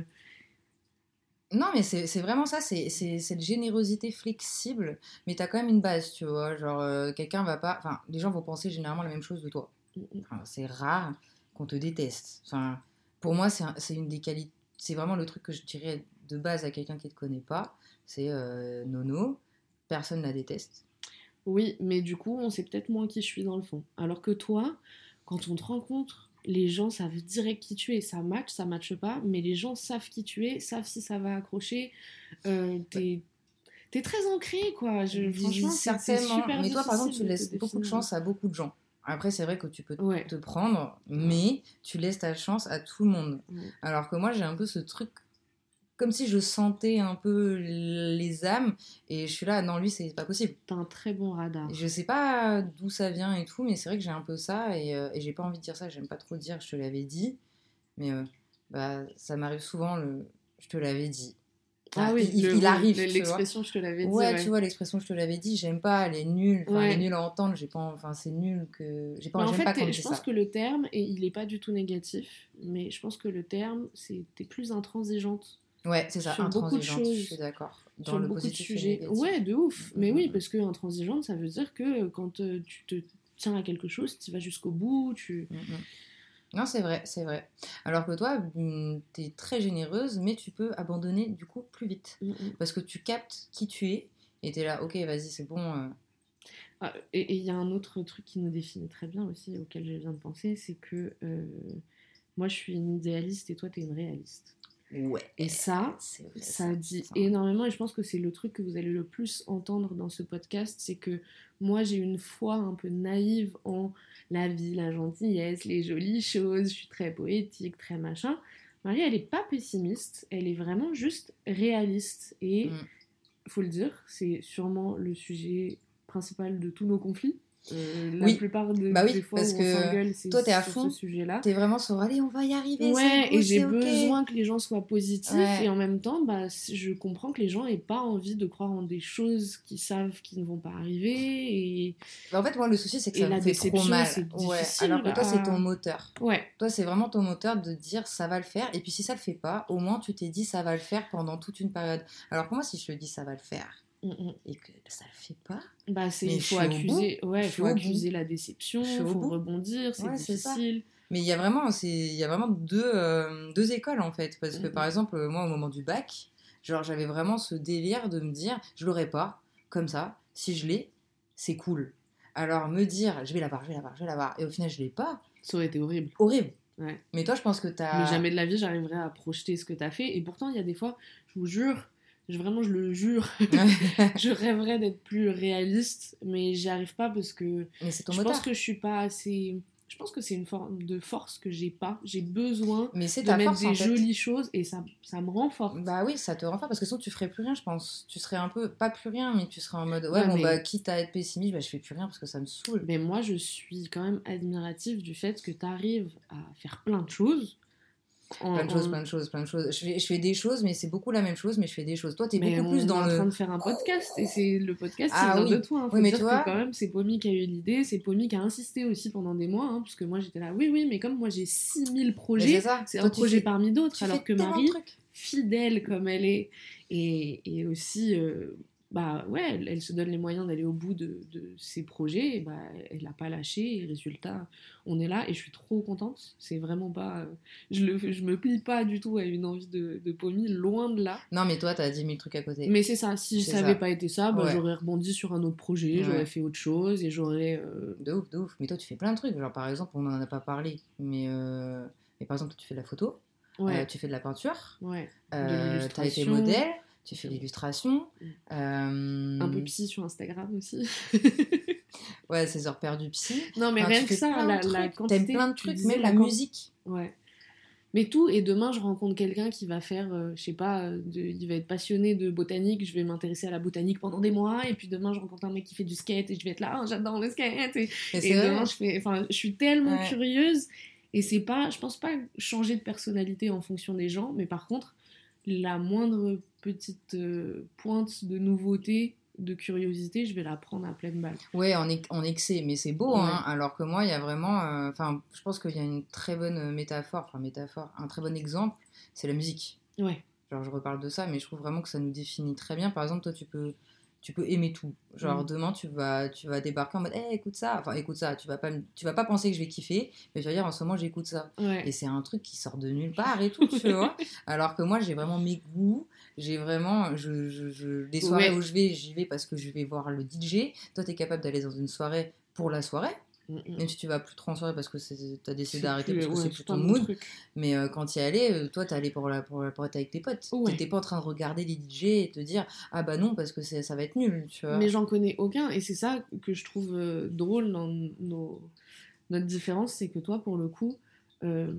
Speaker 2: Non, mais c'est vraiment ça, c'est cette générosité flexible, mais t'as quand même une base, tu vois. Genre, euh, quelqu'un va pas. Enfin, les gens vont penser généralement la même chose de toi. Enfin, c'est rare qu'on te déteste. Enfin, pour moi, c'est un- c'est une des qualités. C'est vraiment le truc que je dirais de base à quelqu'un qui te connaît pas. C'est euh, Nono, personne la déteste.
Speaker 1: Oui, mais du coup, on sait peut-être moins qui je suis dans le fond. Alors que toi, quand on te rencontre, les gens savent direct qui tu es. Ça match, ça matche pas, mais les gens savent qui tu es, savent si ça va accrocher. Euh, t'es très ancré, quoi. Je, franchement, c'est- super
Speaker 2: Mais toi, par exemple, tu laisses beaucoup de chance à beaucoup de gens. Après, c'est vrai que tu peux
Speaker 1: Ouais.
Speaker 2: te prendre, mais tu laisses ta chance à tout le monde.
Speaker 1: Ouais.
Speaker 2: Alors que moi, j'ai un peu ce truc, comme si je sentais un peu les âmes, et je suis là, non, lui, c'est pas possible.
Speaker 1: T'as un très bon radar.
Speaker 2: Je sais pas d'où ça vient et tout, mais c'est vrai que j'ai un peu ça, et, euh, et j'ai pas envie de dire ça, j'aime pas trop dire, je te l'avais dit, mais euh, bah, ça m'arrive souvent, le je te l'avais dit.
Speaker 1: Ah
Speaker 2: Ah,
Speaker 1: oui,
Speaker 2: il,
Speaker 1: le-
Speaker 2: il arrive.
Speaker 1: L'expression, je te l'avais dit.
Speaker 2: Ouais,
Speaker 1: ouais.
Speaker 2: tu vois, l'expression je te l'avais dit, j'aime pas, elle est nulle, enfin, elle est nulle à entendre, j'ai pas, enfin, c'est nul que. J'ai pas,
Speaker 1: en fait,
Speaker 2: pas
Speaker 1: je pense
Speaker 2: ça.
Speaker 1: que le terme, et il est pas du tout négatif, mais je pense que le terme, c'est t'es plus intransigeante
Speaker 2: Ouais, c'est ça,
Speaker 1: sur beaucoup de
Speaker 2: je suis d'accord. Dans
Speaker 1: sur
Speaker 2: le
Speaker 1: beaucoup de
Speaker 2: positif
Speaker 1: sujets. Ouais, de ouf.
Speaker 2: Mm,
Speaker 1: Mais
Speaker 2: mm,
Speaker 1: oui,
Speaker 2: mm.
Speaker 1: parce que intransigeante, ça veut dire que quand euh, tu te tiens à quelque chose, tu vas jusqu'au bout, tu...
Speaker 2: Non, c'est vrai, c'est vrai. Alors que toi, mm, t'es très généreuse, mais tu peux abandonner du coup plus vite. Parce que tu captes qui tu es, et t'es là, ok, vas-y, c'est bon. euh,
Speaker 1: Ah, et il y a un autre truc qui nous définit très bien aussi, auquel je viens de penser, c'est que euh, moi, je suis une idéaliste et toi, t'es une réaliste.
Speaker 2: Ouais.
Speaker 1: Et ça,
Speaker 2: vrai,
Speaker 1: ça dit
Speaker 2: ça.
Speaker 1: énormément et je pense que c'est le truc que vous allez le plus entendre dans ce podcast, c'est que moi j'ai une foi un peu naïve en la vie, la gentillesse, les jolies choses, je suis très poétique, très machin. Marie, elle est pas pessimiste, elle est vraiment juste réaliste et
Speaker 2: Mm.
Speaker 1: faut le dire, c'est sûrement le sujet principal de tous nos conflits. Euh, la
Speaker 2: Oui.
Speaker 1: plupart de,
Speaker 2: Bah oui,
Speaker 1: des fois
Speaker 2: parce
Speaker 1: où
Speaker 2: que
Speaker 1: on s'engueule, c'est
Speaker 2: toi, t'es à
Speaker 1: sur
Speaker 2: fond,
Speaker 1: ce sujet-là.
Speaker 2: T'es vraiment sur, allez, on va y arriver.
Speaker 1: Ouais, et j'ai besoin que les gens soient positifs
Speaker 2: Ouais.
Speaker 1: et en même temps, bah, je comprends que les gens aient pas envie de croire en des choses qu'ils savent qui ne vont pas arriver et
Speaker 2: Bah, en fait, moi, le souci, c'est que ça me fait trop mal. Ouais. Alors que toi, c'est ton moteur.
Speaker 1: ouais,
Speaker 2: Toi, c'est vraiment ton moteur de dire ça va le faire. Et puis, si ça le fait pas, au moins, tu t'es dit ça va le faire pendant toute une période. Alors que moi, si je te dis ça va le faire. Et que ça le fait pas,
Speaker 1: bah c'est il faut accuser, ouais, il faut accuser la déception,
Speaker 2: au
Speaker 1: faut rebondir, c'est
Speaker 2: Ouais,
Speaker 1: difficile.
Speaker 2: Mais il y a vraiment, il y a vraiment deux, euh, deux écoles en fait. Parce que
Speaker 1: Mhm.
Speaker 2: par exemple, euh, moi au moment du bac, genre j'avais vraiment ce délire de me dire, je l'aurai pas, comme ça. Si je l'ai, c'est cool. Alors me dire, je vais l'avoir, je vais l'avoir, je vais l'avoir, et au final je l'ai pas,
Speaker 1: Ça aurait été horrible.
Speaker 2: horrible.
Speaker 1: Ouais.
Speaker 2: Mais toi, je pense que t'as.
Speaker 1: Mais jamais de la vie j'arriverai à projeter ce que t'as fait et pourtant il y a des fois, je vous jure, je- vraiment je le jure, je rêverais d'être plus réaliste mais j'y arrive pas parce que
Speaker 2: Mais c'est ton
Speaker 1: je pense que je suis pas assez. Je pense que c'est une forme de force que j'ai pas. J'ai besoin
Speaker 2: Mais
Speaker 1: de
Speaker 2: ta
Speaker 1: mettre
Speaker 2: force
Speaker 1: des
Speaker 2: en fait.
Speaker 1: jolies choses et ça, ça me rend forte.
Speaker 2: Bah oui, ça te rend fort parce que sinon tu ferais plus rien, je pense. Tu serais un peu, pas plus rien, mais tu serais en mode, ouais,
Speaker 1: Ouais,
Speaker 2: bon,
Speaker 1: mais-
Speaker 2: bah, quitte à être pessimiste, bah, je fais plus rien parce que ça me saoule.
Speaker 1: Mais moi, je suis quand même admirative du fait que tu arrives à faire plein de choses. En-
Speaker 2: Plein de choses, plein de choses, plein de choses. Je fais, je fais des choses, mais c'est beaucoup la même chose, mais je fais des choses. Toi, t'es beaucoup
Speaker 1: on
Speaker 2: plus dans
Speaker 1: est en
Speaker 2: le.
Speaker 1: train de faire un podcast et c'est le podcast
Speaker 2: Ah
Speaker 1: qui vient
Speaker 2: oui.
Speaker 1: de toi. Hein. Faut
Speaker 2: Oui, mais
Speaker 1: dire
Speaker 2: tu vois-
Speaker 1: que quand même c'est Pommy qui a eu l'idée, c'est Pommy qui a insisté aussi pendant des mois, hein, parce que moi j'étais là, oui oui, mais comme moi j'ai 6000
Speaker 2: Mais
Speaker 1: projets, c'est
Speaker 2: Toi,
Speaker 1: un projet
Speaker 2: fais-
Speaker 1: parmi d'autres, alors que Marie, fidèle comme elle est, et, et aussi euh, bah ouais, elle, elle se donne les moyens d'aller au bout de, de ses projets, et bah, elle n'a pas lâché, et résultat, on est là, et je suis trop contente. C'est vraiment pas. euh, Je, le, je me plie pas du tout à une envie de, de loin de là.
Speaker 2: Non, mais toi, t'as 10 000 trucs à côté.
Speaker 1: Mais c'est ça, si ça n'avait pas été ça, bah,
Speaker 2: Ouais.
Speaker 1: j'aurais rebondi sur un autre projet,
Speaker 2: Ouais.
Speaker 1: j'aurais fait autre chose, et j'aurais. euh,
Speaker 2: De ouf, de ouf. Mais toi, tu fais plein de trucs. Genre, par exemple, on en a pas parlé, mais, euh, mais par exemple, tu fais de la photo,
Speaker 1: Ouais,
Speaker 2: euh, tu fais de la peinture,
Speaker 1: ouais.
Speaker 2: t'as été modèle, tu fais l'illustration.
Speaker 1: Mm.
Speaker 2: euh,
Speaker 1: Un peu psy sur Instagram aussi.
Speaker 2: Ouais, c'est heures perdues psy.
Speaker 1: non, mais
Speaker 2: Enfin,
Speaker 1: rien que ça, la, la quantité.
Speaker 2: T'aimes plein de trucs, même la musique.
Speaker 1: Ouais. Mais tout, et demain je rencontre quelqu'un qui va faire, euh, je sais pas, euh, de- il va être passionné de botanique, je vais m'intéresser à la botanique pendant des mois, et puis demain je rencontre un mec qui fait du skate, et je vais être là, Ah, j'adore le skate, et, demain je fais, enfin, je suis tellement
Speaker 2: Ouais.
Speaker 1: curieuse, et c'est pas, je pense pas changer de personnalité en fonction des gens, mais par contre, la moindre petite euh, pointe de nouveauté, de curiosité, je vais la prendre à pleine balle.
Speaker 2: Ouais, en, ex- en excès, mais c'est beau, hein, alors que moi, il y a vraiment. euh, Enfin, je pense qu'il y a une très bonne euh, métaphore, enfin, métaphore, un très bon exemple, c'est la musique.
Speaker 1: Ouais,
Speaker 2: Genre, je reparle de ça, mais je trouve vraiment que ça nous définit très bien. Par exemple, toi, tu peux, tu peux aimer tout. Genre,
Speaker 1: Mm.
Speaker 2: demain, tu vas, tu vas débarquer en mode, hey, écoute ça. Enfin, écoute ça. Tu vas pas, tu vas pas penser que je vais kiffer, mais tu vas dire, en ce moment, j'écoute ça.
Speaker 1: ouais.
Speaker 2: Et c'est un truc qui sort de nulle part et tout, tu vois. Alors que moi, j'ai vraiment mes goûts. J'ai vraiment. Je, je, je- les soirées
Speaker 1: Ouais.
Speaker 2: où je vais, j'y vais parce que je vais voir le DJ. Toi, t'es capable d'aller dans une soirée pour la soirée.
Speaker 1: Mm, mm.
Speaker 2: Même si tu vas plus en soirée parce que t'as décidé d'arrêter parce que
Speaker 1: ouais,
Speaker 2: c'est plus
Speaker 1: pas
Speaker 2: ton
Speaker 1: mon
Speaker 2: mood.
Speaker 1: truc.
Speaker 2: Mais euh, quand y allais, euh, toi, t'es allé pour, la, pour, pour être avec tes potes.
Speaker 1: Ouais.
Speaker 2: T'étais pas en train de regarder les DJ et te dire Ah bah non, parce que ça va être nul, tu vois.
Speaker 1: Mais j'en connais aucun, et c'est ça que je trouve euh, drôle dans nos... notre différence, c'est que toi, pour le coup, euh,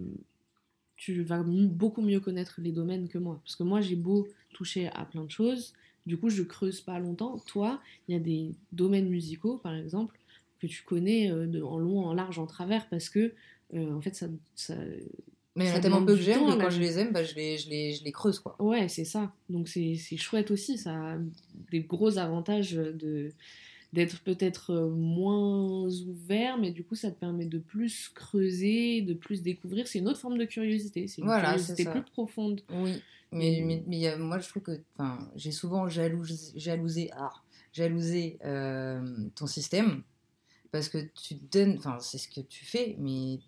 Speaker 1: tu vas beaucoup mieux connaître les domaines que moi. Parce que moi, j'ai beau toucher à plein de choses, du coup, je creuse pas longtemps. Toi, il y a des domaines musicaux, par exemple, que tu connais euh, de- en long, en large, en travers, parce que, euh, en fait, ça... ça...
Speaker 2: Mais il y en a tellement peu que j'aime
Speaker 1: là.
Speaker 2: quand je les aime, bah, je, les, je, les, je les creuse, quoi.
Speaker 1: Ouais, c'est ça. Donc c'est chouette aussi, ça a des gros avantages de d'être peut-être euh, moins ouvert, mais du coup ça te permet de plus creuser, de plus découvrir. C'est une autre forme de curiosité, c'est une
Speaker 2: Voilà,
Speaker 1: curiosité plus profonde.
Speaker 2: Oui, mais, mais, mais a- moi je trouve que j'ai souvent jalousé, jalousé, ah, jalousé euh, ton système parce que tu te donnes, enfin c'est ce que tu fais, mais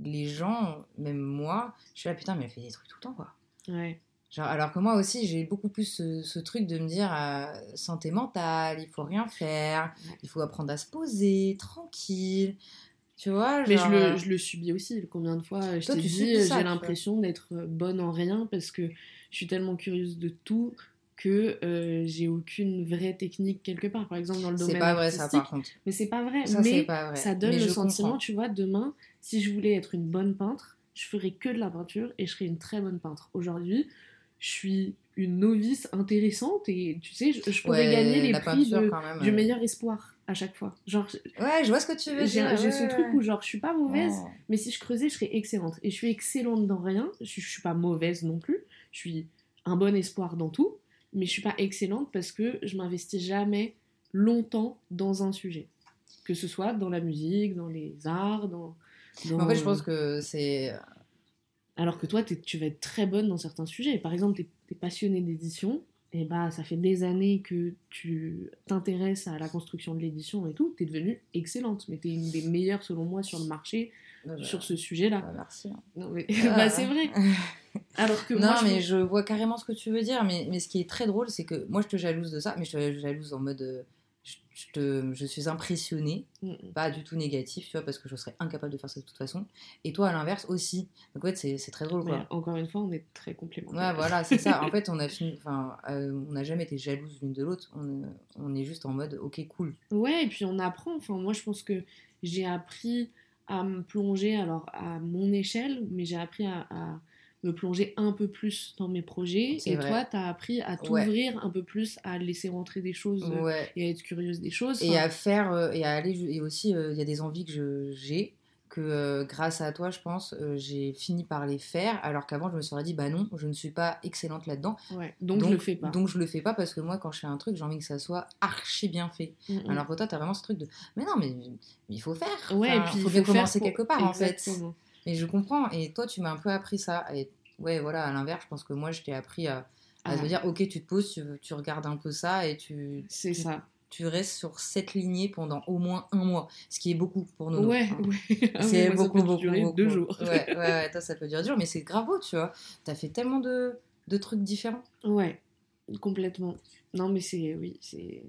Speaker 2: les gens, même moi, je suis là putain, mais elle fait des trucs tout le temps quoi.
Speaker 1: Ouais.
Speaker 2: Genre, alors que moi aussi, j'ai beaucoup plus ce, ce truc de me dire euh, santé mentale, il faut rien faire, il faut apprendre à se poser, tranquille. Tu vois,
Speaker 1: Mais je le,
Speaker 2: euh,
Speaker 1: je le subis aussi. Combien de fois euh, je
Speaker 2: Toi,
Speaker 1: t'ai
Speaker 2: tu
Speaker 1: dit, j'ai l'impression d'être bonne en rien parce que je suis tellement curieuse de tout que euh, j'ai aucune vraie technique quelque part. Par exemple, dans le domaine
Speaker 2: c'est pas vrai ça par contre.
Speaker 1: Mais c'est pas vrai.
Speaker 2: Ça,
Speaker 1: mais
Speaker 2: c'est pas vrai.
Speaker 1: ça donne
Speaker 2: Mais
Speaker 1: le sentiment,
Speaker 2: comprends.
Speaker 1: tu vois, demain, si je voulais être une bonne peintre, je ferais que de la peinture et je serais une très bonne peintre. Aujourd'hui, je suis une novice intéressante et tu sais, je, je pourrais
Speaker 2: Ouais,
Speaker 1: gagner les prix de-
Speaker 2: quand même,
Speaker 1: du
Speaker 2: euh.
Speaker 1: meilleur espoir à chaque fois. Genre,
Speaker 2: Ouais, je vois ce que tu veux
Speaker 1: j'ai
Speaker 2: dire.
Speaker 1: j'ai
Speaker 2: ouais,
Speaker 1: ce
Speaker 2: ouais,
Speaker 1: truc où genre, je suis pas mauvaise,
Speaker 2: Oh.
Speaker 1: mais si je creusais, je serais excellente. Et je suis excellente dans rien, je, je suis pas mauvaise non plus, je suis un bon espoir dans tout, mais je suis pas excellente parce que je m'investis jamais longtemps dans un sujet. Que ce soit dans la musique, dans les arts, dans...
Speaker 2: en fait, je pense que c'est.
Speaker 1: Alors que toi, t'es- tu vas être très bonne dans certains sujets. Par exemple, tu es, passionnée d'édition, et bah ça fait des années que tu t'intéresses à la construction de l'édition et tout, tu es devenue excellente, mais tu es une des meilleures selon moi sur le marché
Speaker 2: Bah,
Speaker 1: sur ce sujet-là.
Speaker 2: bah, merci. hein.
Speaker 1: Non, mais...
Speaker 2: Ah.
Speaker 1: bah, c'est vrai. Alors que
Speaker 2: Non,
Speaker 1: moi, je
Speaker 2: mais je vois carrément ce que tu veux dire. Mais, mais ce qui est très drôle, c'est que moi, je te jalouse de ça, mais je te jalouse en mode. euh, Je, je te, je suis impressionnée,
Speaker 1: Mm,
Speaker 2: pas du tout négatif, tu vois, parce que je serais incapable de faire ça de toute façon. Et toi, à l'inverse aussi. Donc, en fait, c'est c'est très drôle, quoi.
Speaker 1: encore une fois, on est très complémentaires.
Speaker 2: Ouais, voilà, c'est ça. En fait, on a fini. Enfin, euh, on n'a jamais été jalouses l'une de l'autre. On, est- on est juste en mode, ok, cool.
Speaker 1: Ouais, et puis on apprend. Enfin, moi, je pense que j'ai appris à me plonger, alors à mon échelle, mais j'ai appris à, à me plonger un peu plus dans mes projets. Et
Speaker 2: vrai.
Speaker 1: toi, tu as appris à
Speaker 2: Ouais.
Speaker 1: t'ouvrir un peu plus, à laisser rentrer des choses euh,
Speaker 2: Ouais.
Speaker 1: et à être curieuse des choses.
Speaker 2: et à faire euh, et à aller et aussi euh, il y a des envies que je- j'ai que euh, grâce à toi je pense euh, j'ai fini par les faire alors qu'avant je me serais dit bah non je ne suis pas excellente là-dedans.
Speaker 1: Ouais. donc, je le fais pas.
Speaker 2: donc je le fais pas parce que moi quand je fais un truc j'ai envie que ça soit archi bien fait.
Speaker 1: Mm,
Speaker 2: alors que toi t'as vraiment ce truc de mais non mais, mais il faut faire.
Speaker 1: Ouais, et
Speaker 2: Enfin,
Speaker 1: puis
Speaker 2: faut
Speaker 1: il faut
Speaker 2: commencer
Speaker 1: pour-
Speaker 2: quelque part en fait. et je comprends et toi tu m'as un peu appris ça. Et ouais voilà à l'inverse je pense que moi je t'ai appris à Ah, veut dire, ok, tu te poses, tu, tu regardes un peu ça et tu,
Speaker 1: C'est ça.
Speaker 2: Tu restes sur cette lignée pendant au moins un mois, ce qui est beaucoup pour nous.
Speaker 1: Ouais,
Speaker 2: hein.
Speaker 1: ouais. Ah oui,
Speaker 2: C'est
Speaker 1: moi, ça
Speaker 2: beaucoup,
Speaker 1: peut
Speaker 2: beaucoup,
Speaker 1: durer
Speaker 2: beaucoup.
Speaker 1: deux jours.
Speaker 2: Ouais, ouais, ouais, toi, ça peut durer dur, mais c'est grave beau, tu vois. T'as fait tellement de, de trucs différents.
Speaker 1: Ouais, complètement. Non, mais c'est, oui, c'est.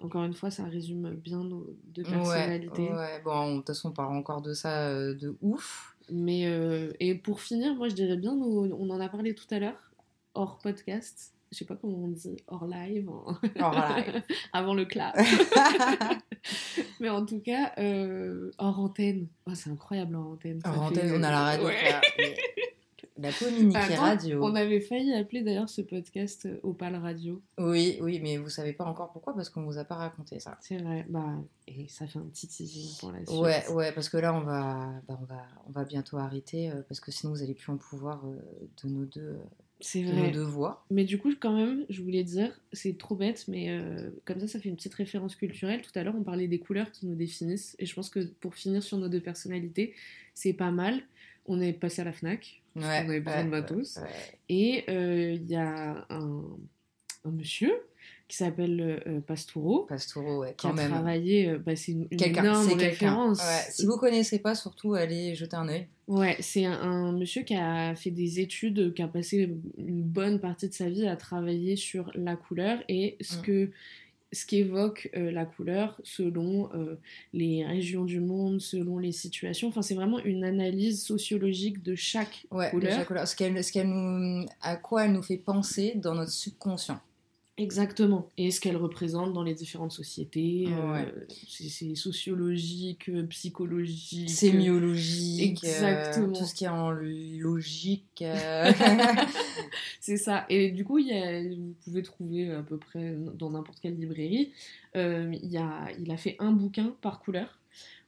Speaker 1: Encore une fois, ça résume bien nos deux personnalités.
Speaker 2: Ouais, ouais. Bon, de toute façon, on parle encore de ça euh, de ouf.
Speaker 1: Mais, euh, et pour finir, moi, je dirais bien, nous- on en a parlé tout à l'heure, hors podcast. Je sais pas comment on dit, hors live, en-
Speaker 2: Hors live.
Speaker 1: avant le clap. mais en tout cas, euh, hors antenne. Oh, c'est incroyable, hors antenne.
Speaker 2: Hors
Speaker 1: fait-
Speaker 2: antenne, on a la radio.
Speaker 1: Ouais.
Speaker 2: La communiquer
Speaker 1: Attends,
Speaker 2: radio.
Speaker 1: On avait failli appeler d'ailleurs ce podcast euh, Opal Radio.
Speaker 2: Oui, oui, mais vous savez pas encore pourquoi, parce qu'on vous a pas raconté ça.
Speaker 1: C'est vrai. Bah, et ça fait un petit teasing pour la suite.
Speaker 2: Ouais, ouais, parce que là, on va, bah, on va, on va bientôt arrêter, euh, parce que sinon, vous allez plus en pouvoir euh, de nos deux,
Speaker 1: C'est vrai.
Speaker 2: nos deux voix.
Speaker 1: Mais du coup, quand même, je voulais dire, c'est trop bête, mais euh, comme ça, ça fait une petite référence culturelle. Tout à l'heure, on parlait des couleurs qui nous définissent. Et je pense que pour finir sur nos deux personnalités, c'est pas mal. On est passé à la FNAC,
Speaker 2: Ouais,
Speaker 1: qu'on avait besoin
Speaker 2: ouais,
Speaker 1: de matos.
Speaker 2: ouais.
Speaker 1: Et euh, il y a un, un monsieur qui s'appelle euh, Pastoureau,
Speaker 2: Pastoureau, ouais,
Speaker 1: qui
Speaker 2: quand
Speaker 1: a
Speaker 2: même.
Speaker 1: travaillé, euh, bah, c'est une, une énorme référence.
Speaker 2: Ouais, Si vous connaissez pas, surtout, allez jeter un œil.
Speaker 1: Ouais, c'est un, un monsieur qui a fait des études, qui a passé une bonne partie de sa vie à travailler sur la couleur et ce
Speaker 2: Mm.
Speaker 1: que ce qu'évoque euh, la couleur selon euh, les régions du monde, selon les situations. Enfin, c'est vraiment une analyse sociologique de chaque
Speaker 2: Ouais, de
Speaker 1: couleur.
Speaker 2: chaque couleur. Ce qu'elle, ce qu'elle nous, à quoi elle nous fait penser dans notre subconscient.
Speaker 1: Exactement. Et ce qu'elle représente dans les différentes sociétés. euh,
Speaker 2: Ouais.
Speaker 1: c'est, c'est sociologique, euh, psychologique.
Speaker 2: Sémiologique, euh,
Speaker 1: Exactement.
Speaker 2: tout ce qui est en logique. euh.
Speaker 1: C'est ça. Et du coup, il y a- vous pouvez trouver à peu près dans n'importe quelle librairie. il, y a, il a fait un bouquin par couleur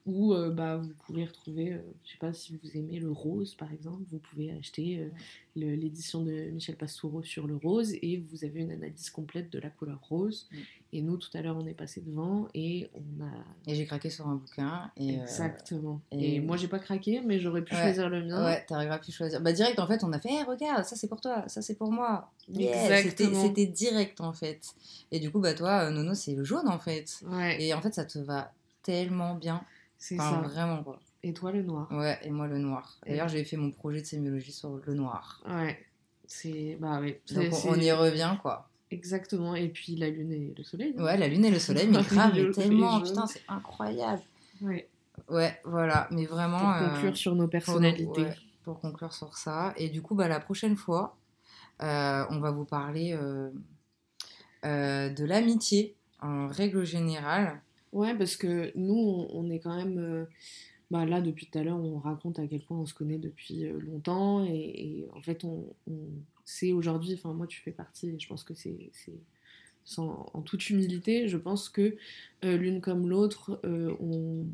Speaker 1: où euh, bah, vous pouvez retrouver, euh, je sais pas si vous aimez le rose par exemple, vous pouvez acheter euh, l'édition de Michel Pastoureau sur le rose et vous avez une analyse complète de la couleur rose.
Speaker 2: Mm.
Speaker 1: Et nous, tout à l'heure, on est passé devant et on a.
Speaker 2: et j'ai craqué sur un bouquin. Et, euh,
Speaker 1: Exactement.
Speaker 2: et-
Speaker 1: Et, moi, j'ai pas craqué, mais j'aurais pu
Speaker 2: Ouais.
Speaker 1: choisir le mien.
Speaker 2: Ouais, t'aurais pu choisir. Bah direct en fait, on a fait, Eh, regarde, ça c'est pour toi, ça c'est pour moi. Yeah, c'était-
Speaker 1: Exactement.
Speaker 2: C'était direct en fait. Et du coup, bah toi, Nono, c'est le jaune en fait.
Speaker 1: Ouais,
Speaker 2: Et en fait, ça te va tellement bien.
Speaker 1: C'est
Speaker 2: Enfin,
Speaker 1: ça.
Speaker 2: vraiment quoi.
Speaker 1: Et toi, le noir?
Speaker 2: Ouais, et moi le noir. D'ailleurs, j'ai fait mon projet de sémiologie sur le noir.
Speaker 1: Ouais. C'est. Bah oui.
Speaker 2: Donc on, y revient quoi.
Speaker 1: Exactement. Et puis la lune et le soleil. hein.
Speaker 2: Ouais, la lune et le soleil, mais grave, mais tellement, putain, c'est incroyable.
Speaker 1: Ouais.
Speaker 2: Ouais, voilà, mais vraiment.
Speaker 1: Pour
Speaker 2: euh,
Speaker 1: conclure sur nos
Speaker 2: pour-
Speaker 1: personnalités.
Speaker 2: ouais, pour conclure sur ça. Et du coup, bah, la prochaine fois, euh, on va vous parler euh, euh, de l'amitié en règle générale.
Speaker 1: Ouais, parce que nous, on, est quand même. euh, bah là, depuis tout à l'heure, on raconte à quel point on se connaît depuis euh, longtemps. Et, en fait, on, on sait aujourd'hui. Enfin, moi, tu fais partie. Et je pense que c'est. en toute humilité, je pense que euh, l'une comme l'autre, on,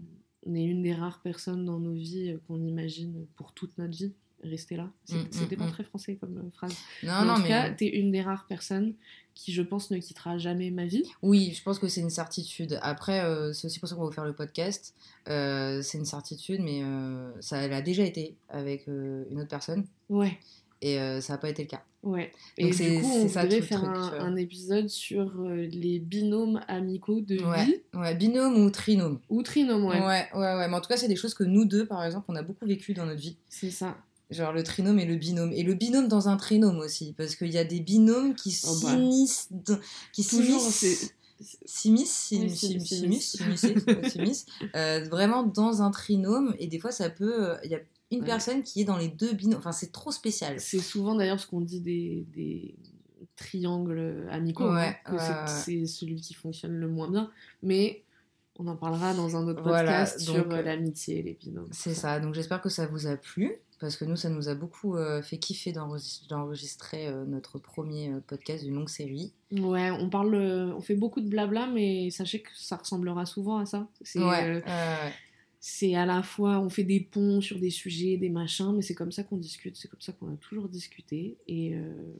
Speaker 1: est une des rares personnes dans nos vies qu'on imagine pour toute notre vie rester là.
Speaker 2: Mm, mm,
Speaker 1: C'était pas
Speaker 2: mm.
Speaker 1: très français comme euh, phrase.
Speaker 2: Non,
Speaker 1: Mais en
Speaker 2: non,
Speaker 1: tout
Speaker 2: mais
Speaker 1: cas, t'es une des rares personnes qui, je pense, ne quittera jamais ma vie.
Speaker 2: oui, je pense que c'est une certitude. Après, euh, c'est aussi pour ça qu'on va vous faire le podcast. Euh, c'est une certitude, mais euh, ça elle a déjà été avec euh, une autre personne
Speaker 1: Ouais,
Speaker 2: et euh, ça n'a pas été le cas.
Speaker 1: ouais.
Speaker 2: Donc
Speaker 1: Et
Speaker 2: c'est-
Speaker 1: du coup,
Speaker 2: c'est
Speaker 1: on
Speaker 2: ça
Speaker 1: voudrait faire
Speaker 2: truc,
Speaker 1: un, épisode sur euh, les binômes amicaux de vie
Speaker 2: Ouais, ouais, binôme ou trinôme.
Speaker 1: ou trinôme, ouais.
Speaker 2: Ouais. ouais, ouais, Mais en tout cas, c'est des choses que nous deux, par exemple, on a beaucoup vécu dans notre vie.
Speaker 1: C'est ça.
Speaker 2: Genre le trinôme et le binôme. Et le binôme dans un trinôme aussi. Parce qu'il y a des binômes qui
Speaker 1: Oh bah.
Speaker 2: s'immiscent. Qui s'immiscent.
Speaker 1: c'est-
Speaker 2: S'immiscent,
Speaker 1: Oui,
Speaker 2: s'im-
Speaker 1: s'im-
Speaker 2: s'immiscent,
Speaker 1: s'immiscent.
Speaker 2: s'immiscer, s'immiscent, euh, vraiment dans un trinôme. Et des fois, ça peut. euh, Il y a une
Speaker 1: Ouais.
Speaker 2: personne qui est dans les deux binômes. Enfin, c'est trop spécial.
Speaker 1: C'est souvent d'ailleurs ce qu'on dit des, des triangles amicaux,
Speaker 2: Ouais,
Speaker 1: hein, c'est- celui qui fonctionne le moins bien. Mais on en parlera dans un autre
Speaker 2: Voilà,
Speaker 1: podcast sur
Speaker 2: donc,
Speaker 1: euh,
Speaker 2: euh,
Speaker 1: l'amitié et les binômes.
Speaker 2: C'est ça. Donc j'espère que ça vous a plu. Parce que nous, ça nous a beaucoup euh, fait kiffer d'enregistrer euh, notre premier euh, podcast d'une longue série.
Speaker 1: Ouais, on parle, on fait beaucoup de blabla, mais sachez que ça ressemblera souvent à ça. C'est
Speaker 2: Ouais, ouais,
Speaker 1: à la fois, on fait des ponts sur des sujets, des machins, mais c'est comme ça qu'on discute, c'est comme ça qu'on a toujours discuté. Et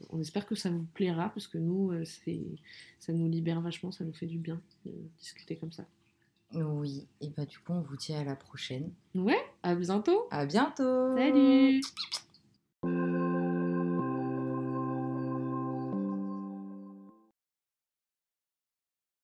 Speaker 1: on espère que ça vous plaira, parce que nous, ça nous libère vachement, ça nous fait du bien de discuter comme ça.
Speaker 2: Oui, et bah du coup, on vous dit à la prochaine.
Speaker 1: Ouais, à bientôt.
Speaker 2: À bientôt.
Speaker 1: Salut.